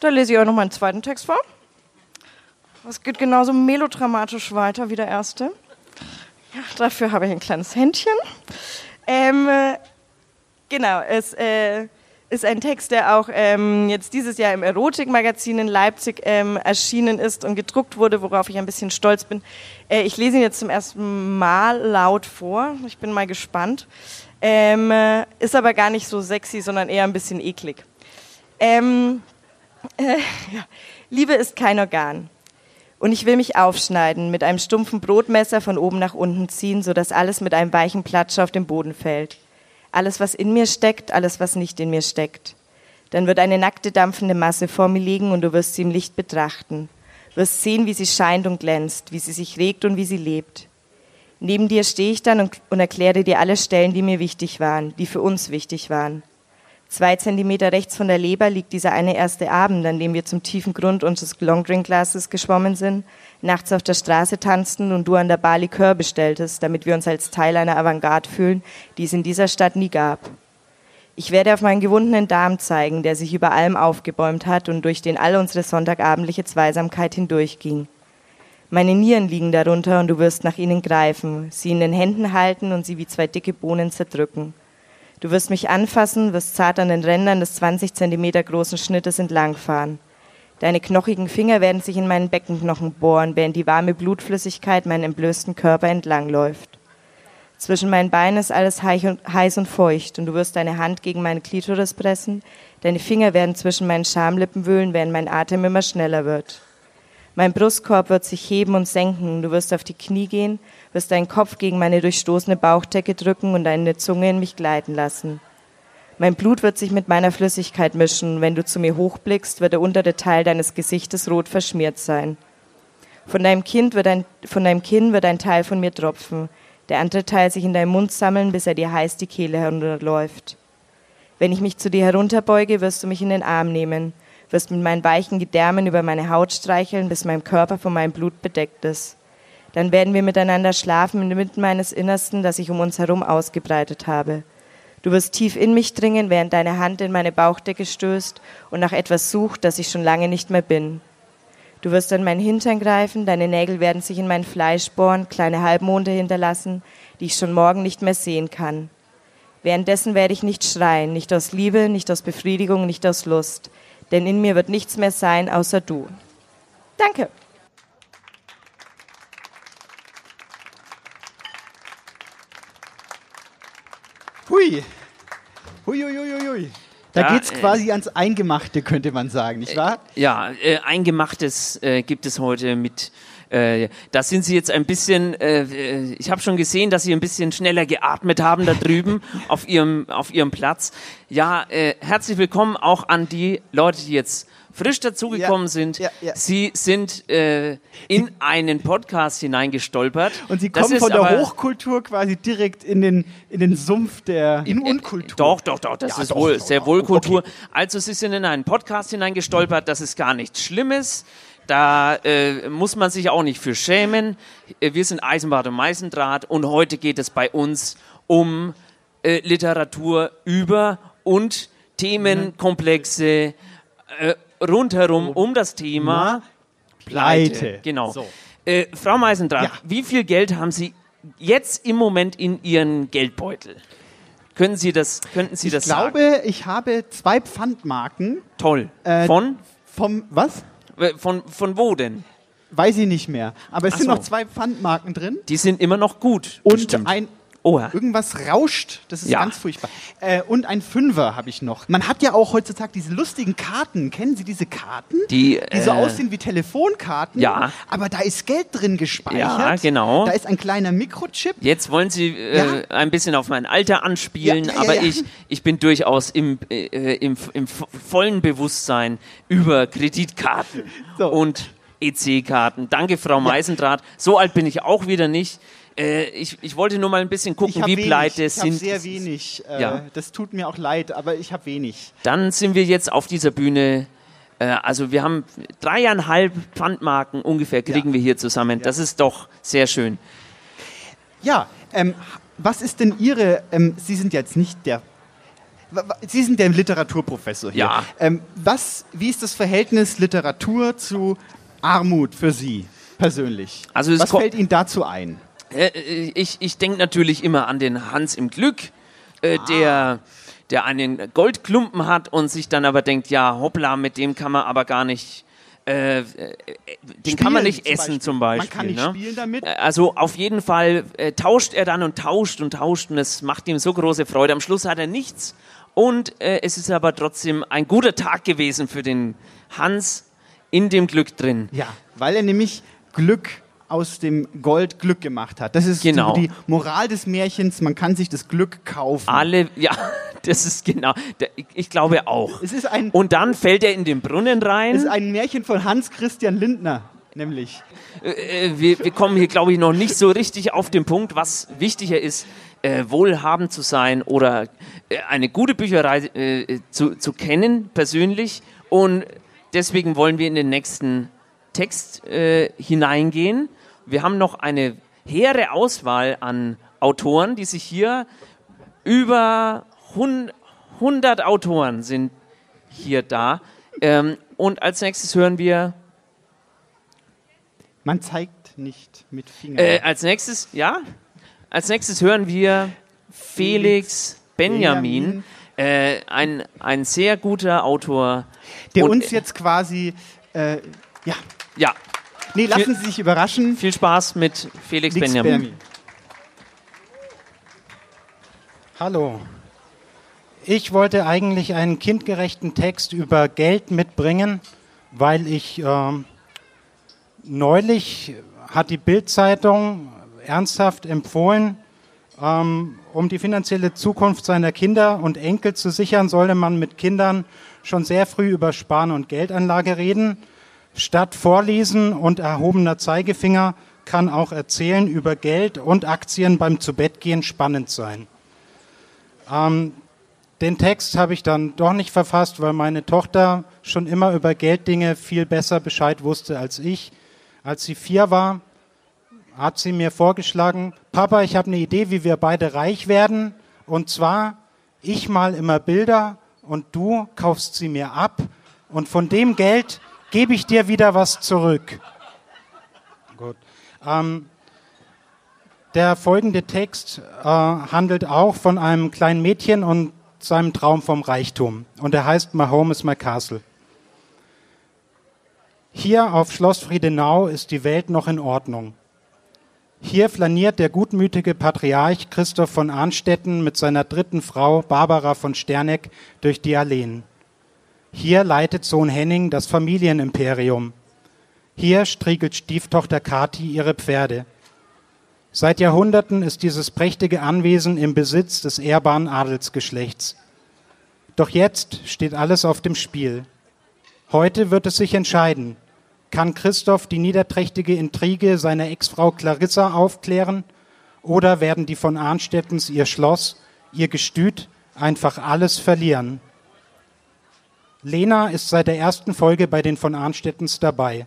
Da lese ich euch noch mal einen zweiten Text vor. Es geht genauso melodramatisch weiter wie der erste. Ja, dafür habe ich ein kleines Händchen. Ähm, äh, genau, es äh, ist ein Text, der auch ähm, jetzt dieses Jahr im Erotikmagazin in Leipzig ähm, erschienen ist und gedruckt wurde, worauf ich ein bisschen stolz bin. Äh, ich lese ihn jetzt zum ersten Mal laut vor. Ich bin mal gespannt. Ähm, äh, ist aber gar nicht so sexy, sondern eher ein bisschen eklig. Ähm, äh, (laughs) ja. Liebe ist kein Organ. Und ich will mich aufschneiden, mit einem stumpfen Brotmesser von oben nach unten ziehen, sodass alles mit einem weichen Platsch auf den Boden fällt. Alles, was in mir steckt, alles, was nicht in mir steckt. Dann wird eine nackte, dampfende Masse vor mir liegen und du wirst sie im Licht betrachten. Wirst sehen, wie sie scheint und glänzt, wie sie sich regt und wie sie lebt. Neben dir stehe ich dann und, und erkläre dir alle Stellen, die mir wichtig waren, die für uns wichtig waren. Zwei Zentimeter rechts von der Leber liegt dieser eine erste Abend, an dem wir zum tiefen Grund unseres Longdrink-Glasses geschwommen sind, nachts auf der Straße tanzten und du an der Bar Likör bestelltest, damit wir uns als Teil einer Avantgarde fühlen, die es in dieser Stadt nie gab. Ich werde auf meinen gewundenen Darm zeigen, der sich über allem aufgebäumt hat und durch den all unsere sonntagabendliche Zweisamkeit hindurchging. Meine Nieren liegen darunter und du wirst nach ihnen greifen, sie in den Händen halten und sie wie zwei dicke Bohnen zerdrücken. Du wirst mich anfassen, wirst zart an den Rändern des 20 Zentimeter großen Schnittes entlangfahren. Deine knochigen Finger werden sich in meinen Beckenknochen bohren, während die warme Blutflüssigkeit meinen entblößten Körper entlangläuft. Zwischen meinen Beinen ist alles heiß und feucht und du wirst deine Hand gegen meine Klitoris pressen. Deine Finger werden zwischen meinen Schamlippen wühlen, während mein Atem immer schneller wird. Mein Brustkorb wird sich heben und senken. Du wirst auf die Knie gehen, wirst deinen Kopf gegen meine durchstoßene Bauchdecke drücken und deine Zunge in mich gleiten lassen. Mein Blut wird sich mit meiner Flüssigkeit mischen. Wenn du zu mir hochblickst, wird der untere Teil deines Gesichtes rot verschmiert sein. Von deinem, kind wird ein, von deinem Kinn wird ein Teil von mir tropfen, der andere Teil sich in deinem Mund sammeln, bis er dir heiß die Kehle herunterläuft. Wenn ich mich zu dir herunterbeuge, wirst du mich in den Arm nehmen wirst mit meinen weichen Gedärmen über meine Haut streicheln, bis mein Körper von meinem Blut bedeckt ist. Dann werden wir miteinander schlafen inmitten meines Innersten, das ich um uns herum ausgebreitet habe. Du wirst tief in mich dringen, während deine Hand in meine Bauchdecke stößt und nach etwas sucht, das ich schon lange nicht mehr bin. Du wirst an meinen Hintern greifen, deine Nägel werden sich in mein Fleisch bohren, kleine Halbmonde hinterlassen, die ich schon morgen nicht mehr sehen kann. Währenddessen werde ich nicht schreien, nicht aus Liebe, nicht aus Befriedigung, nicht aus Lust denn in mir wird nichts mehr sein außer du. Danke. Hui. Hui, hui, hui, hui. Da Ja, geht's äh, quasi ans Eingemachte, könnte man sagen, nicht wahr? Ja, äh, Eingemachtes äh, gibt es heute mit. Äh, da sind Sie jetzt ein bisschen. Äh, äh, ich habe schon gesehen, dass Sie ein bisschen schneller geatmet haben da drüben (laughs) auf Ihrem auf Ihrem Platz. Ja, äh, herzlich willkommen auch an die Leute, die jetzt frisch dazugekommen Ja, sind. ja, ja. Sie sind äh, in einen Podcast hineingestolpert. Und sie kommen von der aber- Hochkultur quasi direkt in den, in den Sumpf der in Unkultur. Doch, doch, doch, das Ja, ist doch, wohl doch, sehr wohl Kultur. Also Sie sind in einen Podcast hineingestolpert, das ist gar nichts Schlimmes. Da äh, muss man sich auch nicht für schämen. Äh, Wir sind Eisenbad und Meißendraht und heute geht es bei uns um äh, Literatur über und Themenkomplexe äh, rundherum um das Thema Pleite. Genau. So. Äh, Frau Meisendraht, Ja. wie viel Geld haben Sie jetzt im Moment in Ihren Geldbeutel? Können Sie das, könnten Sie Ich das sagen? glaube, ich habe zwei Pfandmarken Toll. Äh, von? vom was? Äh, Von, von wo denn? Weiß ich nicht mehr. Aber es Ach sind so. noch zwei Pfandmarken drin. Die sind immer noch gut. Und bestimmt. ein Oha. irgendwas rauscht. Das ist Ja. ganz furchtbar. Äh, und ein Fünfer habe ich noch. Man hat ja auch heutzutage diese lustigen Karten. Kennen Sie diese Karten? Die, die so äh, aussehen wie Telefonkarten. Ja. Aber da ist Geld drin gespeichert. Ja, genau. Da ist ein kleiner Mikrochip. Jetzt wollen Sie äh, Ja. ein bisschen auf mein Alter anspielen, Ja, aber. Ich, ich bin durchaus im, äh, im, im vo- vollen Bewusstsein über Kreditkarten So. und EC-Karten. Danke, Frau Meisendraht. So alt bin ich auch wieder nicht. Äh, ich, ich wollte nur mal ein bisschen gucken, wie pleite ich habe sind. sehr wenig. Äh, Ja. Das tut mir auch leid, aber ich habe wenig. Dann sind wir jetzt auf dieser Bühne. Äh, also wir haben dreieinhalb Pfandmarken ungefähr kriegen Ja. wir hier zusammen. Das ist doch sehr schön. Ja, ähm, was ist denn Ihre, ähm, Sie sind jetzt nicht der, Sie sind der Literaturprofessor hier. Ja. Ähm, was, wie ist das Verhältnis Literatur zu Armut für Sie persönlich? Also es was fällt Ihnen dazu ein? Äh, ich ich denke natürlich immer an den Hans im Glück, äh, Ah. der, der einen Goldklumpen hat und sich dann aber denkt, ja, hoppla, mit dem kann man aber gar nicht, äh, äh, den kann man Spielen nicht zum essen Beispiel. zum Man Beispiel. kann nicht ne? spielen damit. Also auf jeden Fall äh, tauscht er dann und tauscht und tauscht und es macht ihm so große Freude. Am Schluss hat er nichts und äh, es ist aber trotzdem ein guter Tag gewesen für den Hans in dem Glück drin. Ja, weil er nämlich Glück aus dem Gold Glück gemacht hat. Das ist Genau. die, Moral des Märchens, man kann sich das Glück kaufen. Alle, (laughs) ja, das ist genau. Ich, glaube auch. Es ist ein, Und dann fällt er in den Brunnen rein. es ist ein Märchen von Hans Christian Lindner, nämlich. äh, wir, wir kommen hier, glaube ich, noch nicht so richtig auf den Punkt, was wichtiger ist, äh, wohlhabend zu sein oder äh, eine gute Bücherei äh, zu, zu kennen, persönlich. Und deswegen wollen wir in den nächsten Text äh, hineingehen. Wir haben noch eine hehre Auswahl an Autoren, die sich hier über hun- 100 Autoren sind hier da. Ähm, und als nächstes hören wir Man zeigt nicht mit Fingern. Äh, als nächstes, ja, als nächstes hören wir Felix Benjamin, äh, ein, ein sehr guter Autor. der und- uns jetzt quasi, äh, ja, Ja, nee, lassen Sie sich überraschen. viel Spaß mit Felix, Felix Benjamin. Benjamin. Hallo. Ich wollte eigentlich einen kindgerechten Text über Geld mitbringen, weil ich ähm, neulich hat die Bildzeitung ernsthaft empfohlen, ähm, um die finanzielle Zukunft seiner Kinder und Enkel zu sichern, solle man mit Kindern schon sehr früh über Sparen und Geldanlage reden. Statt Vorlesen und erhobener Zeigefinger kann auch Erzählen über Geld und Aktien beim Zubettgehen spannend sein. Ähm, den Text habe ich dann doch nicht verfasst, weil meine Tochter schon immer über Gelddinge viel besser Bescheid wusste als ich. Als sie vier war, hat sie mir vorgeschlagen, Papa, ich habe eine Idee, wie wir beide reich werden. Und zwar, ich mal immer Bilder und du kaufst sie mir ab und von dem Geld gebe ich dir wieder was zurück. Gut. Ähm, der folgende Text äh, handelt auch von einem kleinen Mädchen und seinem Traum vom Reichtum. Und er heißt My Home is My Castle. Hier auf Schloss Friedenau ist die Welt noch in Ordnung. Hier flaniert der gutmütige Patriarch Christoph von Arnstetten mit seiner dritten Frau Barbara von Sterneck durch die Alleen. Hier leitet Sohn Henning das Familienimperium. Hier striegelt Stieftochter Kathi ihre Pferde. Seit Jahrhunderten ist dieses prächtige Anwesen im Besitz des ehrbaren Adelsgeschlechts. Doch jetzt steht alles auf dem Spiel. Heute wird es sich entscheiden. Kann Christoph die niederträchtige Intrige seiner Ex-Frau Clarissa aufklären? Oder werden die von Arnstettens ihr Schloss, ihr Gestüt einfach alles verlieren? Lena ist seit der ersten Folge bei den von Arnstettens dabei.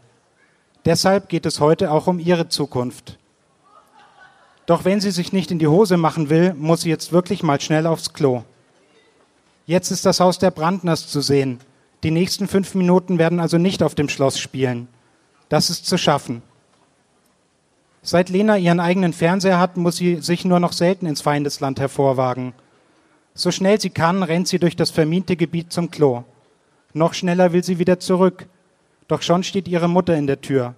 Deshalb geht es heute auch um ihre Zukunft. Doch wenn sie sich nicht in die Hose machen will, muss sie jetzt wirklich mal schnell aufs Klo. Jetzt ist das Haus der Brandners zu sehen. Die nächsten fünf Minuten werden also nicht auf dem Schloss spielen. Das ist zu schaffen. Seit Lena ihren eigenen Fernseher hat, muss sie sich nur noch selten ins Feindesland hervorwagen. So schnell sie kann, rennt sie durch das vermiente Gebiet zum Klo. Noch schneller will sie wieder zurück. Doch schon steht ihre Mutter in der Tür.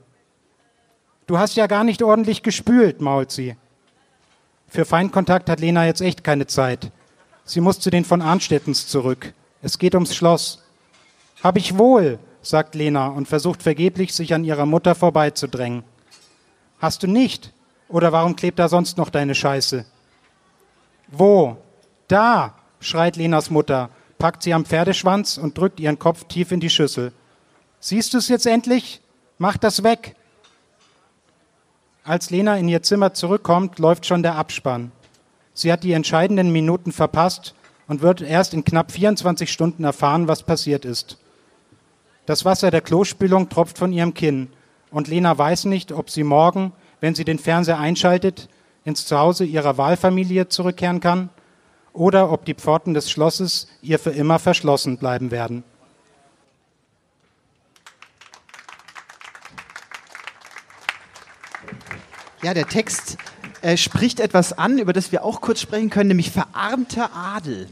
Du hast ja gar nicht ordentlich gespült, mault sie. Für Feindkontakt hat Lena jetzt echt keine Zeit. Sie muss zu den von Arnstettens zurück. Es geht ums Schloss. Hab ich wohl, sagt Lena und versucht vergeblich, sich an ihrer Mutter vorbeizudrängen. Hast du nicht? Oder warum klebt da sonst noch deine Scheiße? Wo? Da, schreit Lenas Mutter, packt sie am Pferdeschwanz und drückt ihren Kopf tief in die Schüssel. Siehst du es jetzt endlich? Mach das weg. Als Lena in ihr Zimmer zurückkommt, läuft schon der Abspann. Sie hat die entscheidenden Minuten verpasst und wird erst in knapp 24 Stunden erfahren, was passiert ist. Das Wasser der Klospülung tropft von ihrem Kinn und Lena weiß nicht, ob sie morgen, wenn sie den Fernseher einschaltet, ins Zuhause ihrer Wahlfamilie zurückkehren kann oder ob die Pforten des Schlosses ihr für immer verschlossen bleiben werden. Ja, der Text äh, spricht etwas an, über das wir auch kurz sprechen können, nämlich verarmter Adel.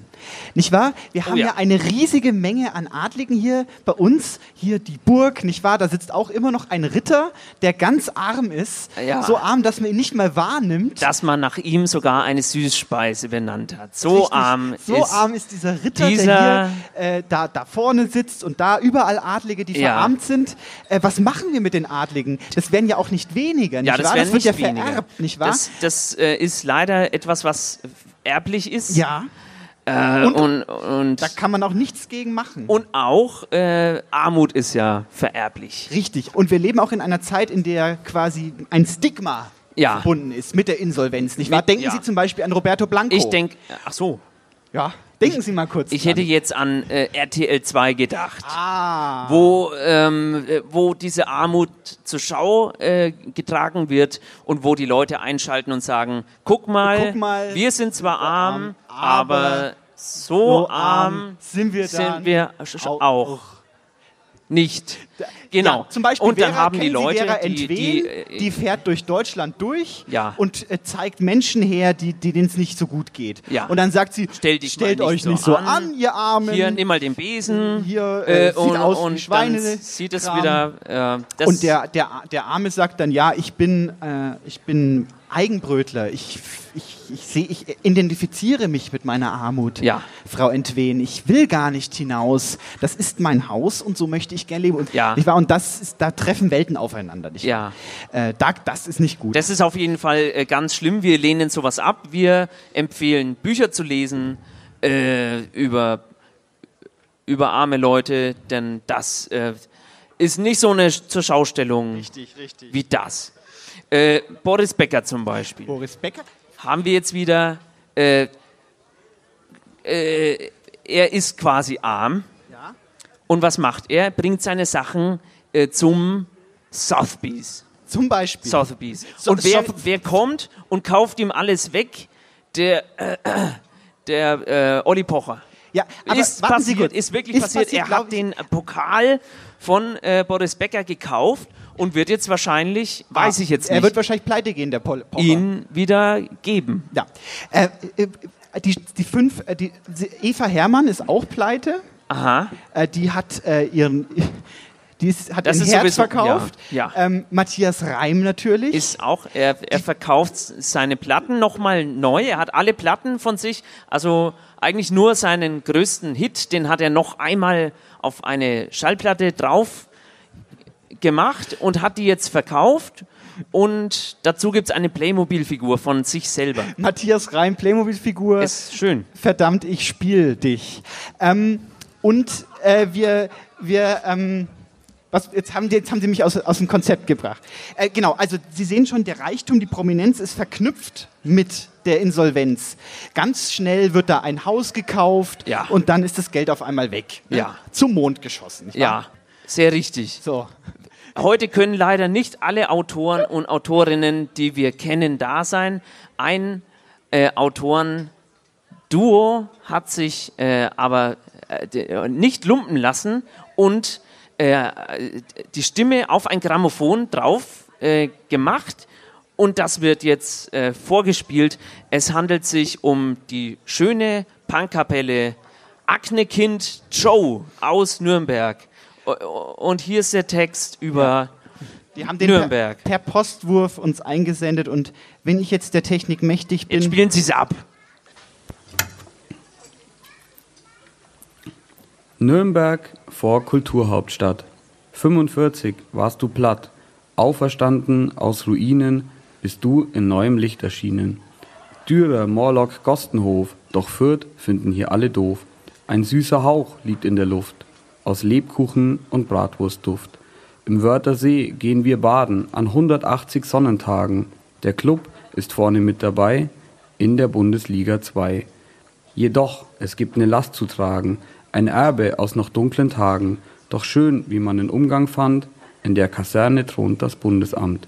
Nicht wahr? Wir haben Oh ja. ja. eine riesige Menge an Adligen hier bei uns. Hier die Burg, nicht wahr? Da sitzt auch immer noch ein Ritter, der ganz arm ist. Ja. So arm, dass man ihn nicht mal wahrnimmt. Dass man nach ihm sogar eine Süßspeise benannt hat. So Richtig, arm so ist arm ist dieser Ritter, dieser- der hier äh, da, da vorne sitzt und da überall Adlige, die Ja. verarmt sind. Äh, was machen wir mit den Adligen? Das werden ja auch nicht weniger, nicht Ja, das wahr? das wird ja weniger. vererbt, nicht wahr? Das, das äh, ist leider etwas, was erblich ist. ja, Äh, Und- und, und, da kann man auch nichts gegen machen. und auch äh, Armut ist ja vererblich. Richtig. Und wir leben auch in einer Zeit, in der quasi ein Stigma Ja. verbunden ist mit der Insolvenz, nicht wahr? Denken ja. Sie zum Beispiel an Roberto Blanco. Ich denke, ach so, Ja, denken Sie mal kurz. ich dran. hätte jetzt an äh, RTL 2 gedacht. Ah. wo, ähm, äh, wo diese Armut zur Schau äh, getragen wird und wo die Leute einschalten und sagen, guck mal, Guck mal, wir sind zwar arm, arm, aber, aber so, so arm sind wir sind wir auch. auch. Nicht. Genau. Ja, zum Beispiel und dann Vera, haben die Leute, Vera die, die, die, äh, fährt durch Deutschland durch Ja. und äh, zeigt Menschen her, die, die denen es nicht so gut geht. Ja. Und dann sagt sie, Stell dich stellt mal euch nicht so an, ihr Armen. hier nimm mal den Besen. Hier, äh, sieht und, aus wie und Schweine- dann sieht es wieder. Äh, und der, der, der Arme sagt dann, ja, ich bin, äh, ich bin Eigenbrötler. Ich, ich, ich, seh, ich identifiziere mich mit meiner Armut, Ja. Frau Entwen. Ich will gar nicht hinaus. Das ist mein Haus und so möchte ich gerne leben. Und, Ja. nicht wahr? und das ist, da treffen Welten aufeinander. Nicht Ja. Äh, da, das ist nicht gut. Das ist auf jeden Fall äh, ganz schlimm. Wir lehnen sowas ab. Wir empfehlen, Bücher zu lesen äh, über, über arme Leute, denn das äh, ist nicht so eine zur Schaustellung richtig, richtig. wie das. Äh, Boris Becker zum Beispiel. Boris Becker? Haben wir jetzt wieder. Äh, äh, er ist quasi arm. Ja. Und was macht er? Er bringt seine Sachen äh, zum Sotheby's. Zum Beispiel. Sotheby's. So- und wer, wer kommt und kauft ihm alles weg? Der, äh, der äh, Olli Pocher. Ja, aber ist Sie passiert, kurz. ist wirklich Ist passiert. passiert, er hat den Pokal von äh, Boris Becker gekauft und wird jetzt wahrscheinlich, weiß ich jetzt Er nicht, wird wahrscheinlich pleite gehen, der Pol ihn wieder geben. Ja. Äh, äh, die, die fünf, äh, die, Eva Hermann ist auch pleite. Aha. Äh, die hat äh, ihren, (laughs) die ist, hat Das ein ist Herz sowieso- verkauft. ja, Ähm, Matthias Reim natürlich. Ist auch, er, er verkauft seine Platten nochmal neu. Er hat alle Platten von sich, also eigentlich nur seinen größten Hit, den hat er noch einmal auf eine Schallplatte drauf gemacht und hat die jetzt verkauft. Und dazu gibt es eine Playmobil-Figur von sich selber. Matthias Reim, Playmobil-Figur. Ist schön. Verdammt, ich spiel dich. Ähm, und äh, wir, wir, ähm, was, jetzt, haben die, jetzt haben Sie mich aus, aus dem Konzept gebracht. Äh, genau, also Sie sehen schon, der Reichtum, die Prominenz ist verknüpft mit der Insolvenz. Ganz schnell wird da ein Haus gekauft Ja. und dann ist das Geld auf einmal weg. ne? Ja. Zum Mond geschossen. Ja, sehr richtig. So. Heute können leider nicht alle Autoren und Autorinnen, die wir kennen, da sein. Ein äh, Autoren-Duo hat sich äh, aber äh, de- nicht lumpen lassen und äh, die Stimme auf ein Grammophon drauf äh, gemacht. Und das wird jetzt äh, vorgespielt. Es handelt sich um die schöne Punkkapelle Aknekind Joe aus Nürnberg. Und hier ist der Text über Die haben den per, Nürnberg. per Postwurf uns eingesendet und wenn ich jetzt der Technik mächtig bin. Jetzt spielen Sie es ab. Nürnberg vor Kulturhauptstadt. 45 warst du platt, auferstanden aus Ruinen, bist du in neuem Licht erschienen. Dürer, Morlock, Gostenhof, doch Fürth finden hier alle doof. Ein süßer Hauch liegt in der Luft, aus Lebkuchen und Bratwurstduft. Im Wörthersee gehen wir baden an 180 Sonnentagen. Der Club ist vorne mit dabei in der Bundesliga 2. Jedoch, es gibt ne Last zu tragen, ein Erbe aus noch dunklen Tagen, doch schön, wie man den Umgang fand, in der Kaserne thront das Bundesamt.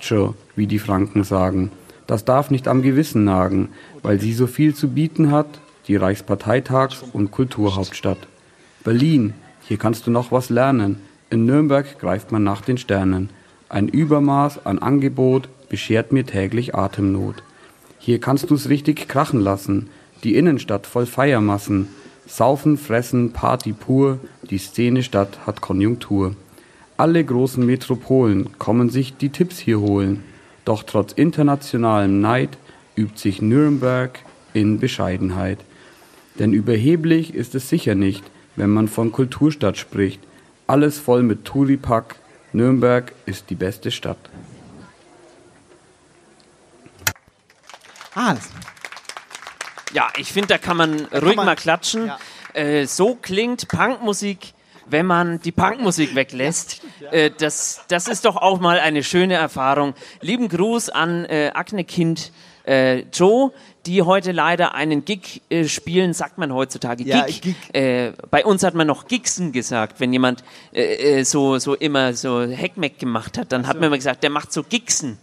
Schon, wie die Franken sagen, das darf nicht am Gewissen nagen, weil sie so viel zu bieten hat, die Reichsparteitags- und Kulturhauptstadt. Berlin, hier kannst du noch was lernen, in Nürnberg greift man nach den Sternen. Ein Übermaß an Angebot beschert mir täglich Atemnot. Hier kannst du's richtig krachen lassen. Die Innenstadt voll Feiermassen. Saufen, fressen, Party pur. Die Szenestadt hat Konjunktur. Alle großen Metropolen kommen sich die Tipps hier holen. Doch trotz internationalem Neid übt sich Nürnberg in Bescheidenheit. Denn überheblich ist es sicher nicht, wenn man von Kulturstadt spricht. Alles voll mit Touripack. Nürnberg ist die beste Stadt. Ah, Ja, ich finde, da kann man ruhig man- mal klatschen. ja. Äh, so klingt Punkmusik, wenn man die Punkmusik weglässt. (laughs) Äh, das, das ist doch auch mal eine schöne Erfahrung. Lieben Gruß an äh, Akne-Kind äh, Joe, die heute leider einen Gig äh, spielen, sagt man heutzutage Ja, Gig. Gig. Äh, bei uns hat man noch Gigsen gesagt, wenn jemand äh, äh, so, so immer so Heckmeck gemacht hat, dann hat man immer gesagt, der macht so Gigsen.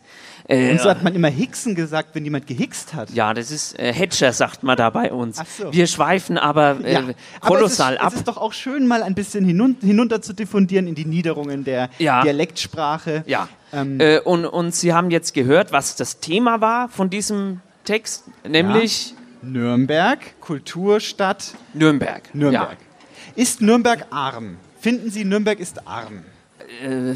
Äh, und so hat man immer Hicksen gesagt, wenn jemand gehickst hat. ja, das ist äh, Hedger, sagt man da bei uns. Ach so. Wir schweifen aber äh, Ja, aber kolossal es ist, ab. Es ist doch auch schön, mal ein bisschen hinun hinunter zu diffundieren in die Niederungen der Ja. Dialektsprache. ja. Ähm, Äh, und, und Sie haben jetzt gehört, was das Thema war von diesem Text, nämlich Nürnberg, Kulturstadt Nürnberg. Nürnberg. Ist Nürnberg arm? Finden Sie, Nürnberg ist arm? Ja. Äh,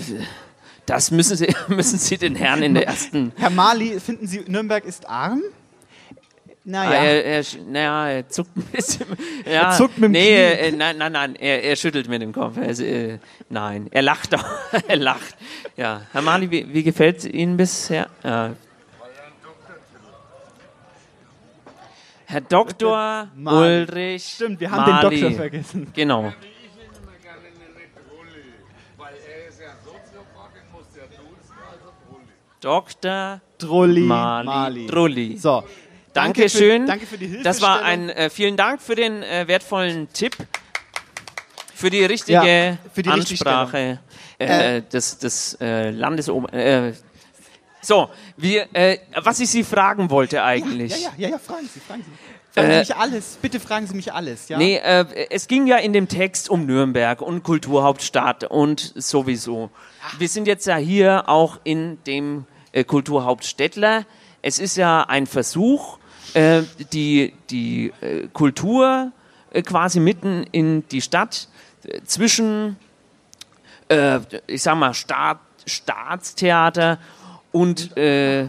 das müssen Sie, (laughs) müssen Sie den Herrn in der ersten. Herr Mali, finden Sie, Nürnberg ist arm? Ah, Naja. er, er, sch- naja, er zuckt ein bisschen. (laughs) Ja, Er zuckt mit dem nee, Knie. äh, nein, nein, nein, er, er schüttelt mit dem Kopf. Er, äh, nein, er lacht auch. (laughs) er lacht. Ja. Herr Mali, wie, wie gefällt es Ihnen bisher? Ja. Herr Dr. Ulrich. Stimmt, wir haben den Mali. Doktor vergessen. Genau. Dr. Drulli Mali. Mali. Drulli. So. Danke für- Dankeschön. danke für die Hilfestellung. Das war ein, äh, vielen Dank für den äh, wertvollen Tipp, für die richtige Ja, für die Ansprache Äh, äh, des, des äh, Landesober... Äh, so, wir, was ich Sie fragen wollte eigentlich. Ja, ja, ja, ja, fragen Sie, fragen Sie. Fragen Sie mich alles, bitte fragen Sie mich alles. Ja? Nee, es ging ja in dem Text um Nürnberg und Kulturhauptstadt und sowieso. Wir sind jetzt ja hier auch in dem Kulturhauptstädtler. Es ist ja ein Versuch, äh, die, die äh, Kultur äh, quasi mitten in die Stadt äh, zwischen, äh, ich sag mal, Staat, Staatstheater und äh,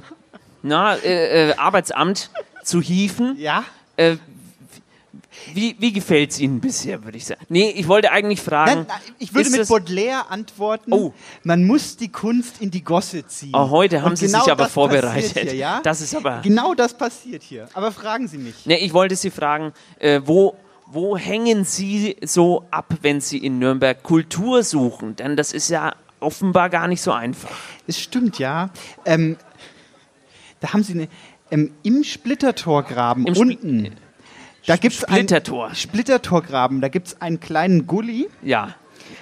na, äh, äh, Arbeitsamt zu hieven. Ja? Wie, wie gefällt es Ihnen bisher, würde ich sagen? Nee, ich wollte eigentlich fragen. Nein, nein, ich würde mit Baudelaire antworten. Oh. Man muss die Kunst in die Gosse ziehen. Oh, heute haben Und Sie genau sich aber das vorbereitet. Hier, ja? Das ist aber. Genau das passiert hier. Aber fragen Sie mich. Nee, ich wollte Sie fragen, äh, wo, wo hängen Sie so ab, wenn Sie in Nürnberg Kultur suchen? Denn das ist ja offenbar gar nicht so einfach. Es stimmt, ja. Ähm, da haben Sie eine. Ähm, Im Splittertorgraben Im Spl- unten. Da gibt's Splittertor. Ein Splittertorgraben. Da gibt es einen kleinen Gully. Ja,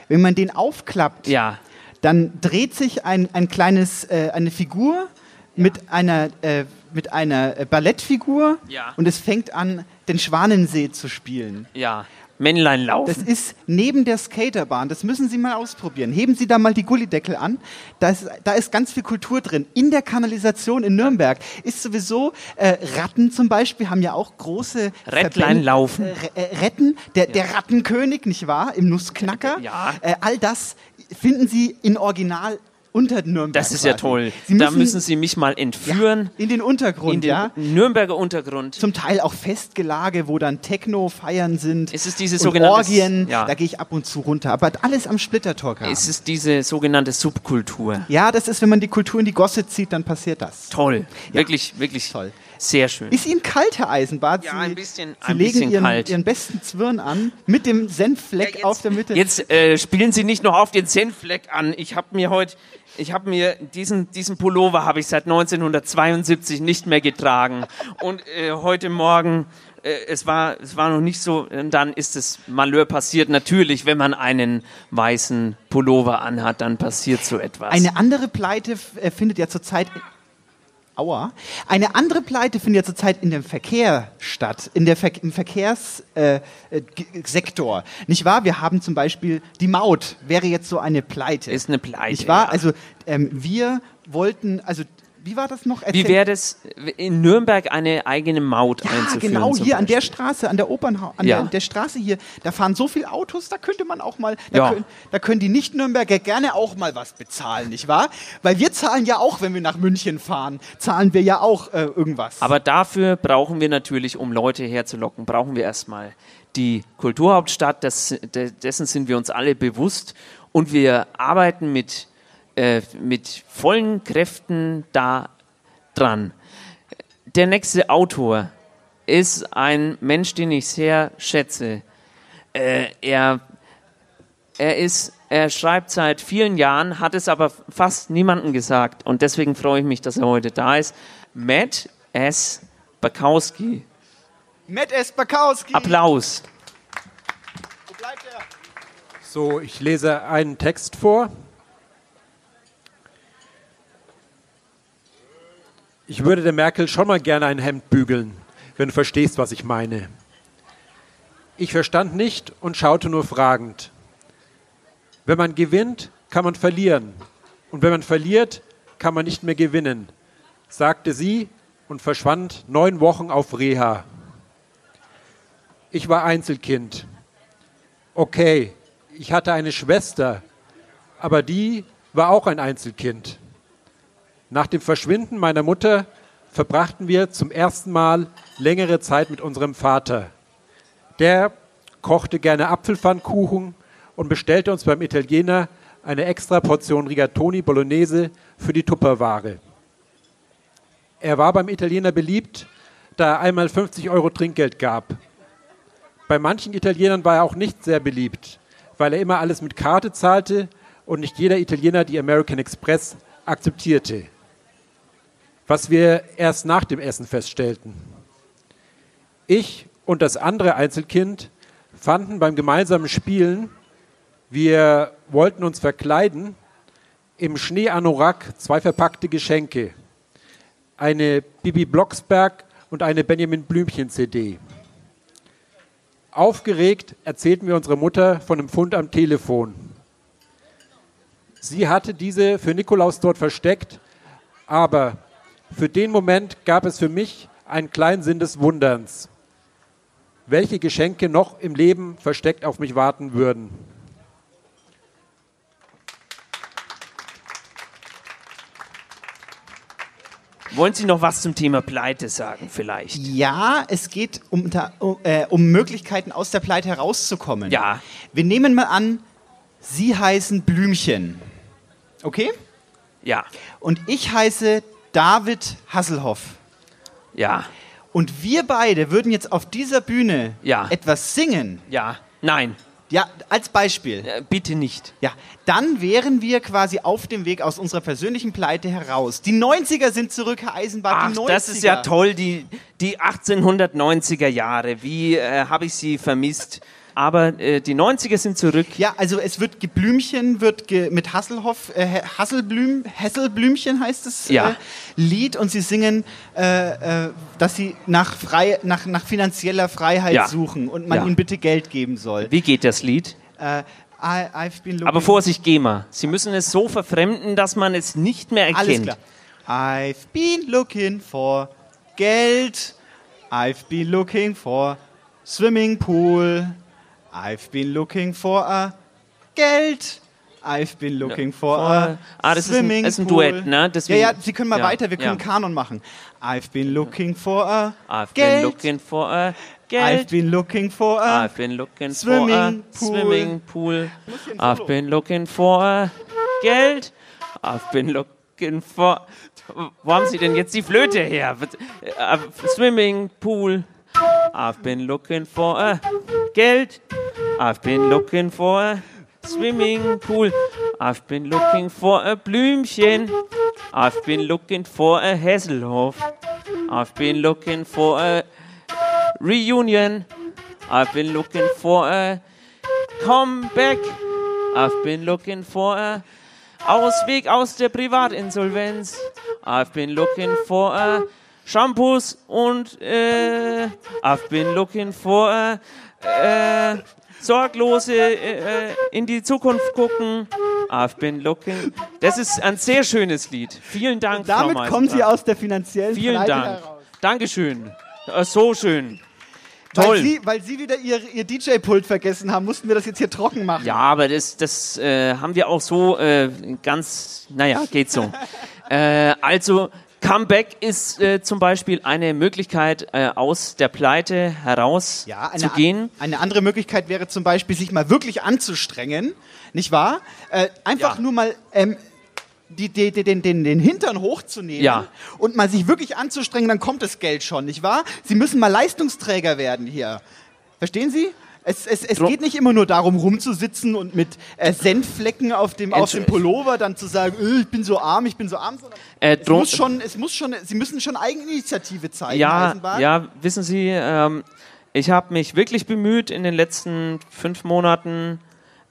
Wenn man den aufklappt, ja. dann dreht sich ein, ein kleines, äh, eine Figur mit einer, äh, mit einer äh, Ballettfigur Ja. und es fängt an, den Schwanensee zu spielen. Ja. Männlein laufen. Das ist neben der Skaterbahn. Das müssen Sie mal ausprobieren. Heben Sie da mal die Gullideckel an. Da ist, da ist ganz viel Kultur drin. In der Kanalisation in Nürnberg ist sowieso äh, Ratten zum Beispiel haben ja auch große Verbände- laufen. Äh, äh, Retten. Der, der Rattenkönig, nicht wahr? Im Nussknacker. Ja. Äh, all das finden Sie in Original unter Nürnberg. Das ist ja toll. Sie da müssen müssen Sie mich mal entführen in den Untergrund, in den ja. Nürnberger Untergrund. Zum Teil auch Festgelage, wo dann Techno-Feiern sind. Ist es diese und sogenannte- Orgien, Ja. da gehe ich ab und zu runter. Aber alles am Splittertorgraben. Es ist diese sogenannte Subkultur. Ja, das ist, wenn man die Kultur in die Gosse zieht, dann passiert das. Toll. Wirklich, wirklich Toll. sehr schön. Ist Ihnen kalt, Herr Eisenbart? Ja, ein bisschen- Sie ein legen bisschen Ihren, kalt. Ihren besten Zwirn an, mit dem Senffleck jetzt, auf der Mitte. Jetzt äh, spielen Sie nicht noch auf den Senfleck an. Ich habe mir heute, ich habe mir diesen diesen Pullover habe ich seit 1972 nicht mehr getragen und äh, heute Morgen äh, es war es war noch nicht so. Dann ist das Malheur passiert. Natürlich, wenn man einen weißen Pullover anhat, dann passiert so etwas. Eine andere Pleite äh, findet ja zurzeit. Aua. Eine andere Pleite findet ja zurzeit in dem Verkehr statt, in der Ver im Verkehrssektor. Äh, Sektor. Nicht wahr? Wir haben zum Beispiel die Maut, wäre jetzt so eine Pleite. Ist eine Pleite, Nicht wahr? ja. Also ähm, wir wollten, also wie war das noch? Wie Erzähl- wäre es, in Nürnberg eine eigene Maut Ja, einzuführen? genau, hier an der? Straße, an der Opernha an Ja. der, der Straße hier, da fahren so viele Autos, da könnte man auch mal, da, Ja. können, da können die Nicht-Nürnberger gerne auch mal was bezahlen, nicht wahr? Weil wir zahlen ja auch, wenn wir nach München fahren, zahlen wir ja auch äh, irgendwas. Aber dafür brauchen wir natürlich, um Leute herzulocken, brauchen wir erstmal die Kulturhauptstadt. Das, de, dessen sind wir uns alle bewusst. Und wir arbeiten mit, äh, mit vollen Kräften da dran. Der nächste Autor ist ein Mensch, den ich sehr schätze. Äh, er, er, ist, er schreibt seit vielen Jahren, hat es aber fast niemandem gesagt. Und deswegen freue ich mich, dass er heute da ist. Matt S. Bakowski. Matt S. Bakowski. Applaus. Wo bleibt er? So, ich lese einen Text vor. Ich würde der Merkel schon mal gerne ein Hemd bügeln, wenn du verstehst, was ich meine. Ich verstand nicht und schaute nur fragend. Wenn man gewinnt, kann man verlieren. Und wenn man verliert, kann man nicht mehr gewinnen, sagte sie und verschwand neun Wochen auf Reha. Ich war Einzelkind. Okay, ich hatte eine Schwester, aber die war auch ein Einzelkind. Nach dem Verschwinden meiner Mutter verbrachten wir zum ersten Mal längere Zeit mit unserem Vater. Der kochte gerne Apfelpfannkuchen und bestellte uns beim Italiener eine extra Portion Rigatoni Bolognese für die Tupperware. Er war beim Italiener beliebt, da er einmal 50 Euro Trinkgeld gab. Bei manchen Italienern war er auch nicht sehr beliebt, weil er immer alles mit Karte zahlte und nicht jeder Italiener die American Express akzeptierte. Was wir erst nach dem Essen feststellten. Ich und das andere Einzelkind fanden beim gemeinsamen Spielen, wir wollten uns verkleiden, im Schneeanorak zwei verpackte Geschenke. Eine Bibi Blocksberg und eine Benjamin Blümchen CD. Aufgeregt erzählten wir unserer Mutter von dem Fund am Telefon. Sie hatte diese für Nikolaus dort versteckt, aber für den Moment gab es für mich einen kleinen Sinn des Wunderns. Welche Geschenke noch im Leben versteckt auf mich warten würden. Wollen Sie noch was zum Thema Pleite sagen, vielleicht? Ja, es geht um, um, äh, um Möglichkeiten aus der Pleite herauszukommen. Ja. Wir nehmen mal an, Sie heißen Blümchen. Okay? Ja. Und ich heiße David Hasselhoff. Ja. Und wir beide würden jetzt auf dieser Bühne Ja. etwas singen. Ja. Nein. Ja, als Beispiel. Äh, bitte nicht. Ja, dann wären wir quasi auf dem Weg aus unserer persönlichen Pleite heraus. Die 90er sind zurück, Herr Eisenbart. Ach, die 90er. das ist ja toll, die, die 1890er Jahre. Wie äh, habe ich sie vermisst? Aber äh, die 90er sind zurück. Ja, also es wird Geblümchen, wird ge mit Hasselhoff, äh, Hasselblüm, Hesselblümchen heißt das Ja. äh, Lied und sie singen, äh, äh, dass sie nach, frei, nach, nach finanzieller Freiheit Ja. suchen und man Ja. ihnen bitte Geld geben soll. Wie geht das Lied? Äh, I, I've been looking Aber Vorsicht, GEMA. Sie müssen es so verfremden, dass man es nicht mehr Alles erkennt. klar. I've been looking for Geld. I've been looking for swimming pool. I've been looking for a Geld. I've been looking for a Ah, das ist ein- swimming das ist ein pool. Duett, ne? Deswegen- ja, ja, Sie können mal ja, weiter, wir können ja. Kanon machen. I've been looking for a I've Geld. been looking for a I've Geld. been looking for a I've been looking swimming for a pool. swimming pool. I've been looking for a Geld. I've been looking for. Wo haben Sie denn jetzt die Flöte her? Äh, Swimming pool. I've been looking for a Geld. I've been looking for a swimming pool. I've been looking for a Blümchen. I've been looking for a Hasselhoff. I've been looking for a reunion. I've been looking for a comeback. I've been looking for a Ausweg aus der Privatinsolvenz. I've been looking for a Shampoos und äh, I've been looking for a äh, sorglose äh, äh, in die Zukunft gucken. I've been looking. Das ist ein sehr schönes Lied. Vielen Dank, Frau Damit kommen Sie aus der finanziellen Vielen Pleite Dank. heraus. Dankeschön. Äh, so schön. Weil Toll. Sie, weil Sie wieder Ihr, Ihr DJ-Pult vergessen haben, mussten wir das jetzt hier trocken machen. Ja, aber das, das äh, haben wir auch so äh, ganz, naja, geht so. (laughs) äh, also, Comeback ist äh, zum Beispiel eine Möglichkeit, äh, aus der Pleite heraus Ja, eine, zu gehen. eine andere Möglichkeit wäre zum Beispiel, sich mal wirklich anzustrengen, nicht wahr? Äh, einfach nur mal ähm, die, die, die, den, den, den Hintern hochzunehmen Ja. und mal sich wirklich anzustrengen, dann kommt das Geld schon, nicht wahr? Sie müssen mal Leistungsträger werden hier. Verstehen Sie? Es, es, es geht nicht immer nur darum, rumzusitzen und mit äh, Senfflecken auf dem, auf dem Pullover dann zu sagen, äh, ich bin so arm, ich bin so arm, sondern Äh, es muss schon, es muss schon, Sie müssen schon Eigeninitiative zeigen, Ja, Eisenbahn. ja, wissen Sie, ähm, ich habe mich wirklich bemüht, in den letzten fünf Monaten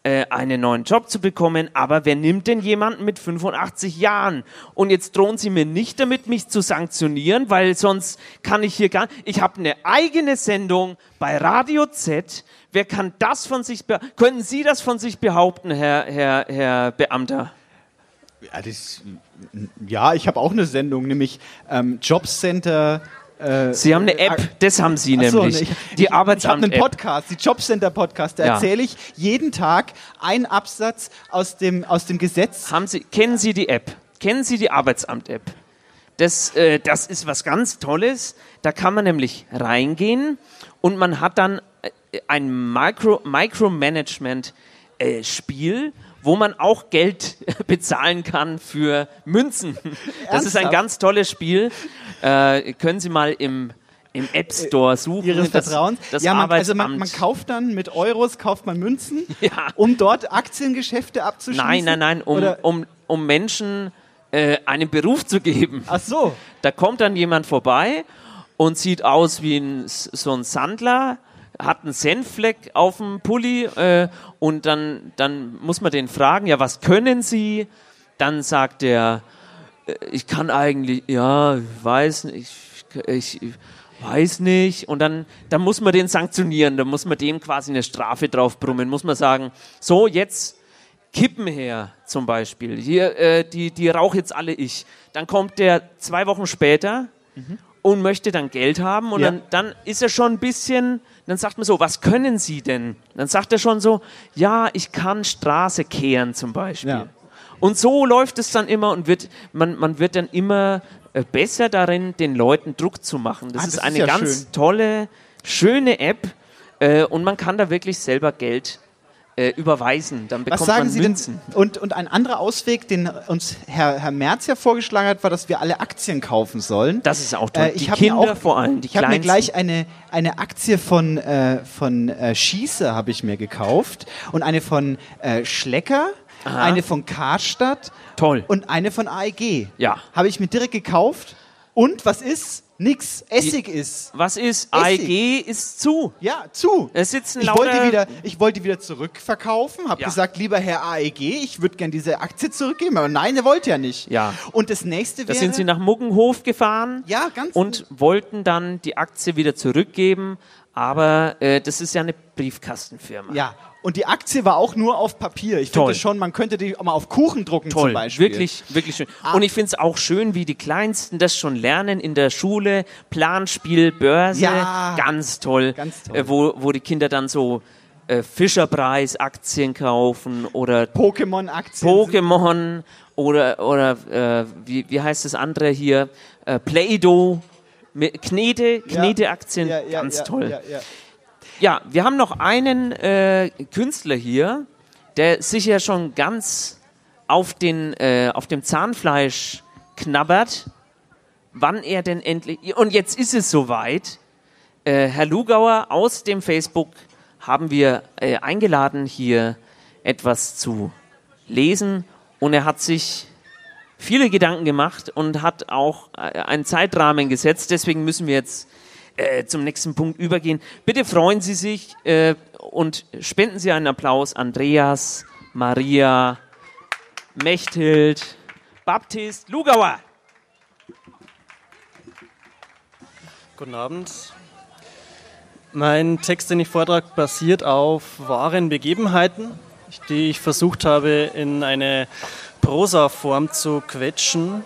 äh, einen neuen Job zu bekommen. Aber wer nimmt denn jemanden mit 85 Jahren? Und jetzt drohen Sie mir nicht damit, mich zu sanktionieren, weil sonst kann ich hier gar. Ich habe eine eigene Sendung bei Radio Z. Wer kann das von sich? Be Können Sie das von sich behaupten, Herr, Herr, Herr Beamter? Ja, das, ja ich habe auch eine Sendung, nämlich ähm, Jobcenter. Äh, Sie haben eine App, das haben Sie Ach so, nämlich. ne, ich- die Ich habe einen. Podcast, die Jobcenter-Podcast. Da Ja. erzähle ich jeden Tag einen Absatz aus dem, aus dem Gesetz. Haben Sie, kennen Sie die App? Kennen Sie die Arbeitsamt-App? Das, äh, das ist was ganz Tolles. Da kann man nämlich reingehen und man hat dann äh, ein Micro, Micromanagement-Spiel, wo man auch Geld (laughs) bezahlen kann für Münzen. (laughs) Das ist ein Ernsthaft? ganz tolles Spiel. Äh, können Sie mal im, im App Store suchen. Ihres Das- Vertrauens. Das ja, man, also man, man kauft dann mit Euros, kauft man Münzen, (laughs) Ja. um dort Aktiengeschäfte abzuschließen. Nein, nein, nein, um, Oder- um, um Menschen äh, einen Beruf zu geben. Ach so. Da kommt dann jemand vorbei und sieht aus wie ein, so ein Sandler, hat einen Senffleck auf dem Pulli äh, und dann, dann muss man den fragen, ja, was können Sie? Dann sagt er, äh, ich kann eigentlich, ja, ich weiß nicht, ich, ich weiß nicht. Und dann, dann muss man den sanktionieren, dann muss man dem quasi eine Strafe drauf brummen, muss man sagen, so, jetzt Kippen her zum Beispiel. Hier, äh, die, die rauche jetzt alle ich. Dann kommt der zwei Wochen später und möchte dann Geld haben und Ja. dann, dann ist er schon ein bisschen, dann sagt man so, was können Sie denn? Dann sagt er schon so, ja, ich kann Straße kehren zum Beispiel. Ja. Und so läuft es dann immer und wird, man, man wird dann immer äh, besser darin, den Leuten Druck zu machen. Das Ah, ist das ist eine ja ganz schön. tolle, schöne App äh, und man kann da wirklich selber Geld äh, überweisen. Dann bekommt Was sagen man Sie Münzen. denn? Und, und ein anderer Ausweg, den uns Herr, Herr Merz ja vorgeschlagen hat, war, dass wir alle Aktien kaufen sollen. Das ist auch toll. Äh, ich die Kinder auch- vor allem, die Ich habe mir gleich eine, eine Aktie von, äh, von äh, Schieße habe ich mir gekauft und eine von äh, Schlecker, Aha. eine von Karstadt Toll. und eine von AEG. Ja. Habe ich mir direkt gekauft. Und was ist? Nix. Essig ist. Was ist? Essig. AEG ist zu. Ja, zu. Es sitzen Ich wollte, wieder, ich wollte wieder zurückverkaufen, habe Ja. gesagt, lieber Herr AEG, ich würde gerne diese Aktie zurückgeben. Aber nein, er wollte ja nicht. Ja. Und das nächste Da wäre... sind sie nach Muggenhof gefahren Ja, ganz und wollten dann die Aktie wieder zurückgeben, aber äh, das ist ja eine Briefkastenfirma. Ja, und die Aktie war auch nur auf Papier. Ich finde schon, man könnte die auch mal auf Kuchen drucken Toll, zum Beispiel. wirklich, wirklich schön. Ah. Und ich finde es auch schön, wie die Kleinsten das schon lernen in der Schule. Planspiel, Börse, Ja. ganz toll. Ganz toll. Äh, wo, wo die Kinder dann so äh, Fischerpreis-Aktien kaufen oder Pokémon-Aktien. Pokémon oder, oder äh, wie, wie heißt das andere hier? Äh, Play-Doh, Knete. Knete-Aktien, Ja, ja, ganz toll. Ja, wir haben noch einen äh, Künstler hier, der sich ja schon ganz auf, den, äh, auf dem Zahnfleisch knabbert, wann er denn endlich. Und jetzt ist es soweit. Äh, Herr Lugauer aus dem Facebook haben wir äh, eingeladen, hier etwas zu lesen. Und er hat sich viele Gedanken gemacht und hat auch äh, einen Zeitrahmen gesetzt. Deswegen müssen wir jetzt äh, zum nächsten Punkt übergehen. Bitte freuen Sie sich äh, und spenden Sie einen Applaus Andreas, Maria, Mechthild, Baptist, Lugauer. Guten Abend. Mein Text, den ich vortrage, basiert auf wahren Begebenheiten, die ich versucht habe in eine Prosaform zu quetschen.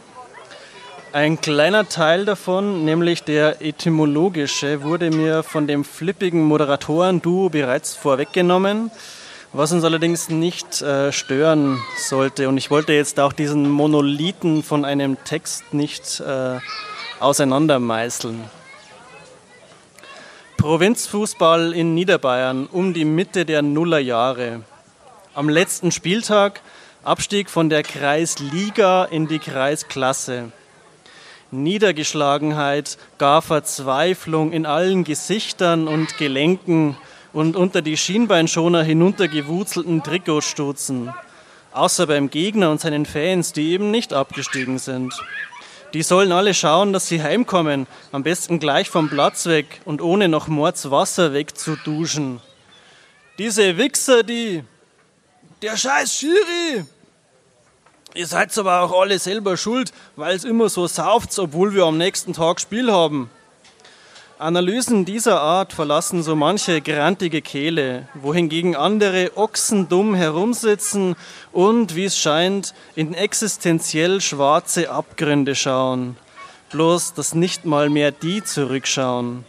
Ein kleiner Teil davon, nämlich der etymologische, wurde mir von dem flippigen Moderatoren-Duo bereits vorweggenommen, was uns allerdings nicht äh, stören sollte. Und ich wollte jetzt auch diesen Monolithen von einem Text nicht äh, auseinandermeißeln. Provinzfußball in Niederbayern um die Mitte der Nullerjahre. Am letzten Spieltag Abstieg von der Kreisliga in die Kreisklasse. Niedergeschlagenheit, gar Verzweiflung in allen Gesichtern und Gelenken und unter die Schienbeinschoner hinuntergewuzelten Trikotstutzen. Außer beim Gegner und seinen Fans, die eben nicht abgestiegen sind. Die sollen alle schauen, dass sie heimkommen, am besten gleich vom Platz weg und ohne noch Mords Wasser wegzuduschen. Diese Wichser, die. Der scheiß Schiri! Ihr seid aber auch alle selber schuld, weil es immer so sauft, obwohl wir am nächsten Tag Spiel haben. Analysen dieser Art verlassen so manche grantige Kehle, wohingegen andere ochsendumm herumsitzen und, wie es scheint, in existenziell schwarze Abgründe schauen. Bloß, dass nicht mal mehr die zurückschauen.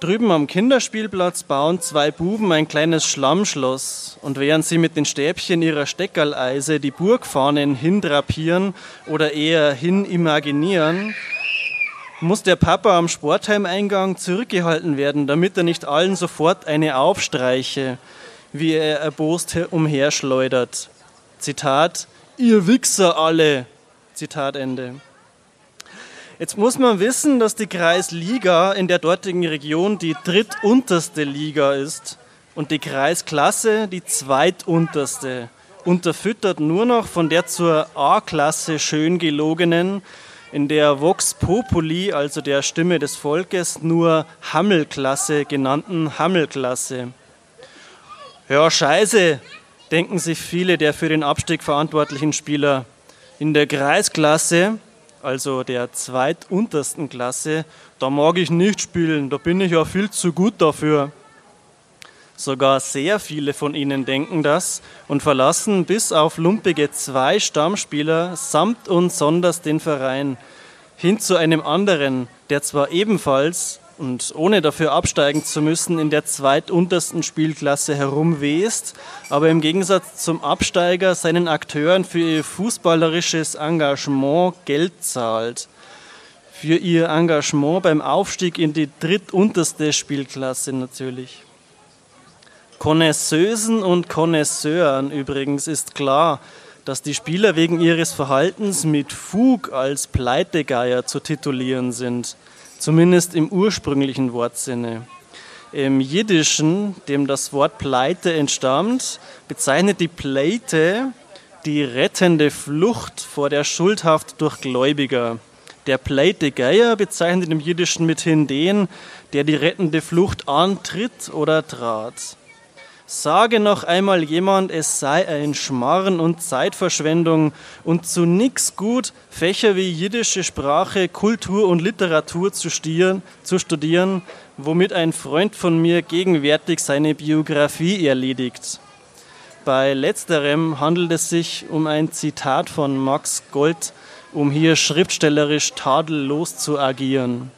Drüben am Kinderspielplatz bauen zwei Buben ein kleines Schlammschloss und während sie mit den Stäbchen ihrer Steckerleise die Burgfahnen hindrapieren oder eher hinimaginieren, muss der Papa am Sportheimeingang zurückgehalten werden, damit er nicht allen sofort eine aufstreiche, wie er erbost umherschleudert. Zitat, ihr Wichser alle. Zitat Ende. Jetzt muss man wissen, dass die Kreisliga in der dortigen Region die drittunterste Liga ist und die Kreisklasse die zweitunterste, unterfüttert nur noch von der zur A-Klasse schön gelogenen, in der Vox Populi, also der Stimme des Volkes, nur Hammelklasse genannten Hammelklasse. Ja, scheiße, denken sich viele der für den Abstieg verantwortlichen Spieler. In der Kreisklasse also der zweituntersten Klasse, da mag ich nicht spielen, da bin ich ja viel zu gut dafür. Sogar sehr viele von ihnen denken das und verlassen bis auf lumpige zwei Stammspieler samt und sonders den Verein hin zu einem anderen, der zwar ebenfalls und ohne dafür absteigen zu müssen in der zweituntersten Spielklasse herumwest, aber im Gegensatz zum Absteiger seinen Akteuren für ihr fußballerisches Engagement Geld zahlt. Für ihr Engagement beim Aufstieg in die drittunterste Spielklasse natürlich. Konnoisseusen und Konnoisseuren übrigens ist klar, dass die Spieler wegen ihres Verhaltens mit Fug als Pleitegeier zu titulieren sind zumindest im ursprünglichen Wortsinne. Im Jiddischen, dem das Wort Pleite entstammt, bezeichnet die Pleite die rettende Flucht vor der Schuldhaft durch Gläubiger. Der Pleitegeier bezeichnet im Jiddischen mithin den, der die rettende Flucht antritt oder trat. Sage noch einmal jemand, es sei ein Schmarren und Zeitverschwendung und zu nix gut, Fächer wie jiddische Sprache, Kultur und Literatur zu studieren, zu studieren, womit ein Freund von mir gegenwärtig seine Biografie erledigt. Bei letzterem handelt es sich um ein Zitat von Max Gold, um hier schriftstellerisch tadellos zu agieren.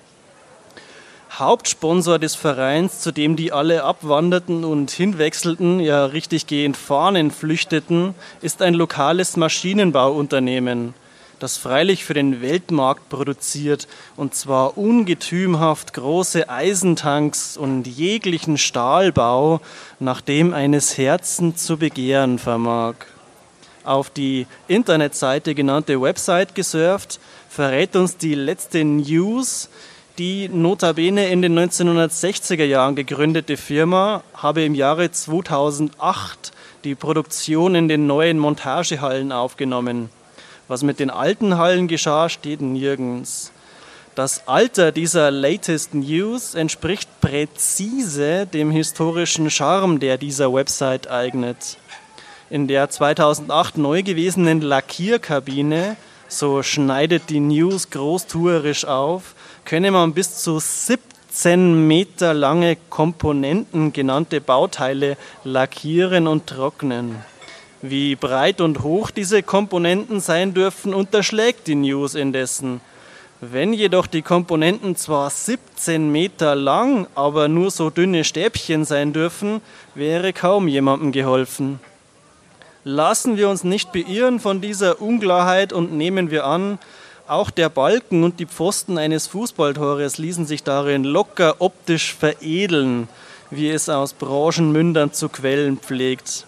Hauptsponsor des Vereins, zu dem die alle abwanderten und hinwechselten, ja richtig gehend Fahnen flüchteten, ist ein lokales Maschinenbauunternehmen, das freilich für den Weltmarkt produziert und zwar ungetümhaft große Eisentanks und jeglichen Stahlbau, nach dem eines Herzen zu begehren vermag. Auf die Internetseite genannte Website gesurft, verrät uns die letzte News, die notabene in den 1960er Jahren gegründete Firma habe im Jahre 2008 die Produktion in den neuen Montagehallen aufgenommen. Was mit den alten Hallen geschah, steht nirgends. Das Alter dieser latest News entspricht präzise dem historischen Charme, der dieser Website eignet. In der 2008 neu gewesenen Lackierkabine, so schneidet die News großtuerisch auf, könne man bis zu 17 17 Meter lange Komponenten genannte Bauteile lackieren und trocknen. Wie breit und hoch diese Komponenten sein dürfen, unterschlägt die News indessen. Wenn jedoch die Komponenten zwar 17 Meter lang, aber nur so dünne Stäbchen sein dürfen, wäre kaum jemandem geholfen. Lassen wir uns nicht beirren von dieser Unklarheit und nehmen wir an, auch der Balken und die Pfosten eines Fußballtores ließen sich darin locker optisch veredeln, wie es aus Branchenmündern zu quellen pflegt.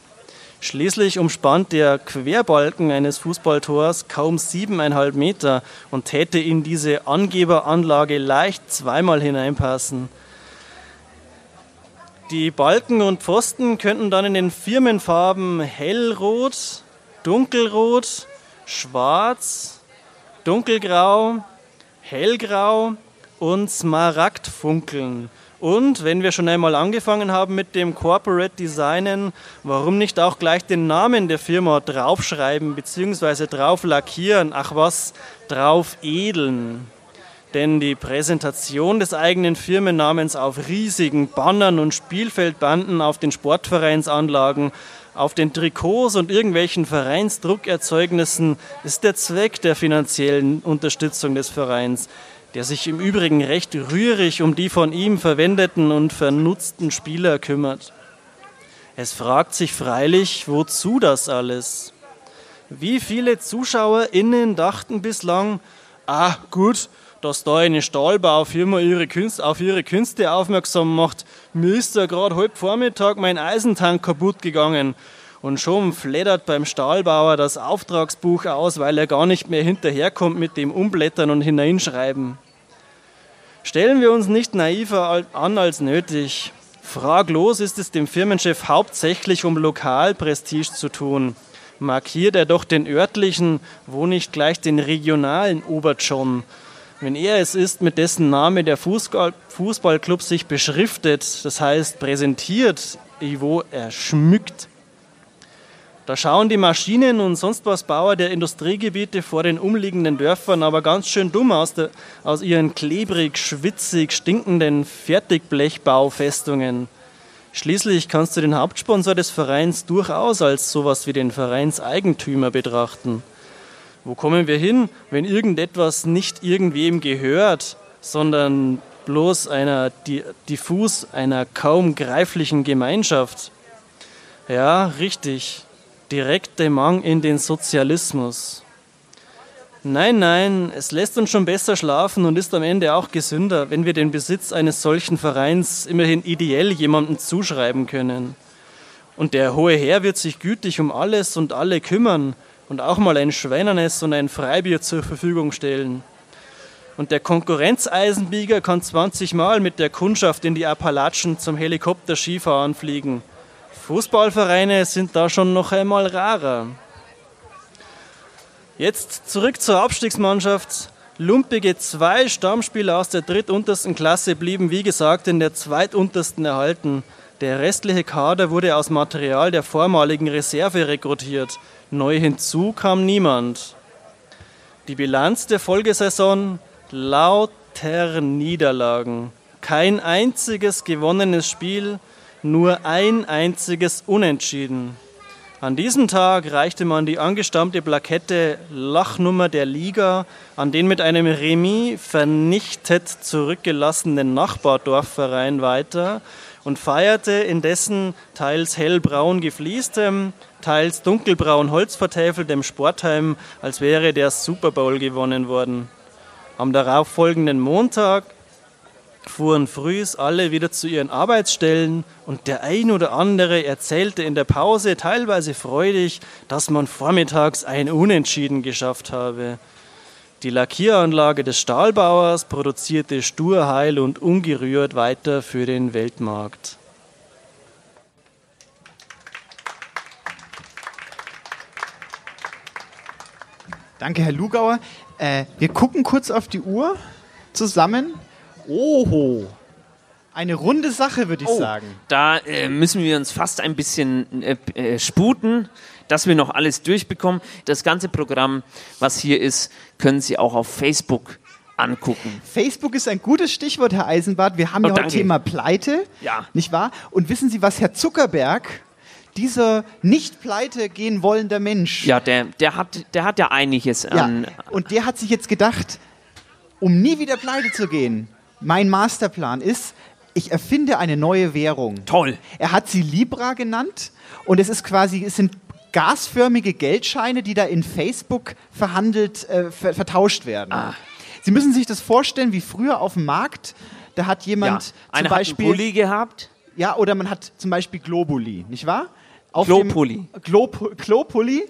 Schließlich umspannt der Querbalken eines Fußballtors kaum siebeneinhalb Meter und täte in diese Angeberanlage leicht zweimal hineinpassen. Die Balken und Pfosten könnten dann in den Firmenfarben hellrot, dunkelrot, schwarz, dunkelgrau, hellgrau und smaragd funkeln. Und wenn wir schon einmal angefangen haben mit dem Corporate Designen, warum nicht auch gleich den Namen der Firma draufschreiben bzw. drauf lackieren? Ach was, drauf edeln. Denn die Präsentation des eigenen Firmennamens auf riesigen Bannern und Spielfeldbanden auf den Sportvereinsanlagen, auf den Trikots und irgendwelchen Vereinsdruckerzeugnissen ist der Zweck der finanziellen Unterstützung des Vereins der sich im Übrigen recht rührig um die von ihm verwendeten und vernutzten Spieler kümmert. Es fragt sich freilich, wozu das alles? Wie viele ZuschauerInnen dachten bislang, ah gut, dass da eine Stahlbaufirma ihre Künste, auf ihre Künste aufmerksam macht. Mir ist ja gerade heute Vormittag mein Eisentank kaputt gegangen. Und schon fleddert beim Stahlbauer das Auftragsbuch aus, weil er gar nicht mehr hinterherkommt mit dem Umblättern und Hineinschreiben. Stellen wir uns nicht naiver an als nötig. Fraglos ist es dem Firmenchef hauptsächlich um Lokalprestige zu tun. Markiert er doch den örtlichen, wo nicht gleich den regionalen Oberjohn. Wenn er es ist, mit dessen Name der Fußball Fußballclub sich beschriftet, das heißt präsentiert, wo er schmückt, da schauen die Maschinen und sonst was Bauer der Industriegebiete vor den umliegenden Dörfern aber ganz schön dumm aus, der, aus ihren klebrig, schwitzig, stinkenden Fertigblechbaufestungen. Schließlich kannst du den Hauptsponsor des Vereins durchaus als sowas wie den Vereinseigentümer betrachten. Wo kommen wir hin, wenn irgendetwas nicht irgendwem gehört, sondern bloß einer diffus, einer kaum greiflichen Gemeinschaft? Ja, richtig direkte Mang in den Sozialismus. Nein, nein, es lässt uns schon besser schlafen und ist am Ende auch gesünder, wenn wir den Besitz eines solchen Vereins immerhin ideell jemandem zuschreiben können. Und der hohe Herr wird sich gütig um alles und alle kümmern und auch mal ein Schweinernest und ein Freibier zur Verfügung stellen. Und der Konkurrenzeisenbieger kann 20 Mal mit der Kundschaft in die Appalachen zum Helikopter-Skifahren fliegen – Fußballvereine sind da schon noch einmal rarer. Jetzt zurück zur Abstiegsmannschaft. Lumpige zwei Stammspieler aus der drittuntersten Klasse blieben, wie gesagt, in der zweituntersten erhalten. Der restliche Kader wurde aus Material der vormaligen Reserve rekrutiert. Neu hinzu kam niemand. Die Bilanz der Folgesaison lauter Niederlagen. Kein einziges gewonnenes Spiel, nur ein einziges Unentschieden. An diesem Tag reichte man die angestammte Plakette Lachnummer der Liga an den mit einem Remis vernichtet zurückgelassenen Nachbardorfverein weiter und feierte in dessen teils hellbraun gefliestem, teils dunkelbraun holzvertäfeltem Sportheim, als wäre der Super Bowl gewonnen worden. Am darauffolgenden Montag fuhren frühs alle wieder zu ihren Arbeitsstellen und der ein oder andere erzählte in der Pause teilweise freudig, dass man vormittags ein Unentschieden geschafft habe. Die Lackieranlage des Stahlbauers produzierte stur, heil und ungerührt weiter für den Weltmarkt. Danke, Herr Lugauer. Äh, wir gucken kurz auf die Uhr zusammen. Oho. Eine runde Sache, würde ich oh, sagen. Da äh, müssen wir uns fast ein bisschen äh, äh, sputen, dass wir noch alles durchbekommen. Das ganze Programm, was hier ist, können Sie auch auf Facebook angucken. Facebook ist ein gutes Stichwort, Herr Eisenbart. Wir haben Oh, ja heute. Thema Pleite, Ja. nicht wahr? Und wissen Sie, was Herr Zuckerberg, dieser nicht pleite gehen wollender Mensch, Ja, der, der, hat, der hat ja einiges Ja, an. und der hat sich jetzt gedacht, um nie wieder pleite zu gehen, mein Masterplan ist, ich erfinde eine neue Währung. Toll. Er hat sie Libra genannt und es ist quasi, es sind gasförmige Geldscheine, die da in Facebook verhandelt, äh, ver vertauscht werden. Ah. Sie müssen sich das vorstellen, wie früher auf dem Markt, da hat jemand Ja, zum einer hat einen Beispiel Pulli gehabt. ja, oder man hat zum Beispiel Globuli, nicht wahr? Auf Glopulli. dem Glop Glopulli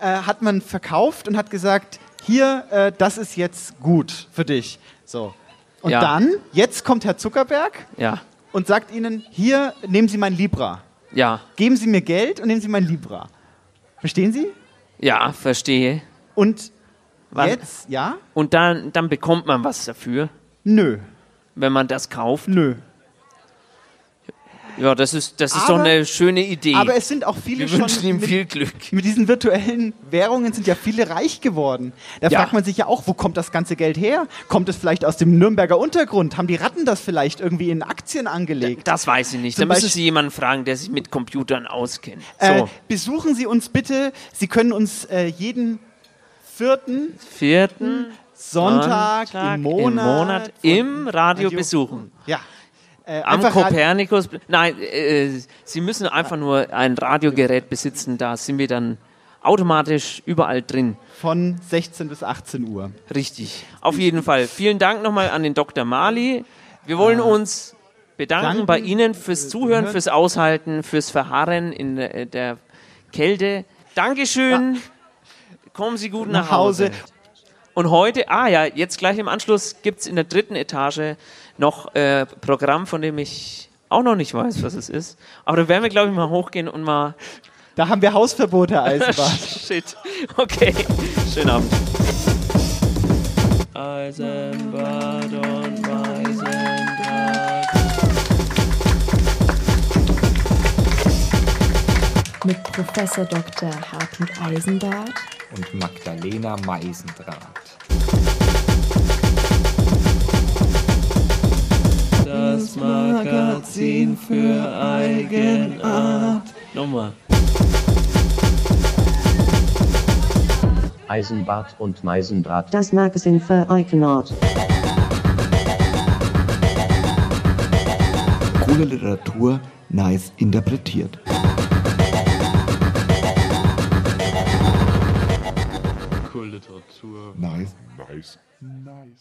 äh, hat man verkauft und hat gesagt, hier, äh, das ist jetzt gut für dich. So. Und Ja. dann, jetzt kommt Herr Zuckerberg Ja, und sagt Ihnen, hier, nehmen Sie mein Libra. ja, Geben Sie mir Geld und nehmen Sie mein Libra. Verstehen Sie? ja, verstehe. Und Wann- jetzt, ja? Und dann, dann bekommt man was dafür, Nö. wenn man das kauft. Nö. Ja, das ist, das ist doch Aber- eine schöne Idee. Aber es sind auch viele Wir schon wünschen ihm mit, viel Glück. mit diesen virtuellen Währungen sind ja viele reich geworden. Da Ja. fragt man sich ja auch, wo kommt das ganze Geld her? Kommt es vielleicht aus dem Nürnberger Untergrund? Haben die Ratten das vielleicht irgendwie in Aktien angelegt? Das weiß ich nicht. Zum da müssen Beispiel- Sie jemanden fragen, der sich mit Computern auskennt. Äh, So, besuchen Sie uns bitte. Sie können uns äh, jeden vierten vierten Sonntag, Sonntag im Monat, von- im Radio Radio- besuchen. Ja. Äh, Am Rad- Kopernikus. Nein, äh, Sie müssen einfach nur ein Radiogerät besitzen. Da sind wir dann automatisch überall drin. von 16 bis 18 Uhr. Richtig. Auf jeden Fall. Vielen Dank nochmal an den Dr. Mali. Wir wollen uns bedanken danken, bei Ihnen fürs Zuhören, hören. fürs Aushalten, fürs Verharren in der, der Kälte. Dankeschön. Kommen Sie gut nach, Nach Hause. Hause. Und heute, ah ja, jetzt gleich im Anschluss gibt es in der dritten Etage noch äh, Programm, von dem ich auch noch nicht weiß, was es ist. Aber da werden wir, glaube ich, mal hochgehen und mal. Da haben wir Hausverbot, Herr (laughs) Eisenbahn. Shit. Okay. Schönen Abend. Eisenbad und Weisendraht. Mit Professor Dr. Hartmut Eisenbart und Magdalena Meisendraht. Das Magazin für Eigenart. Nochmal. Eisenbart und Meisendraht. Das Magazin für Eigenart. Coole Literatur, nice interpretiert. Cool Literatur. Nice. Nice. Nice.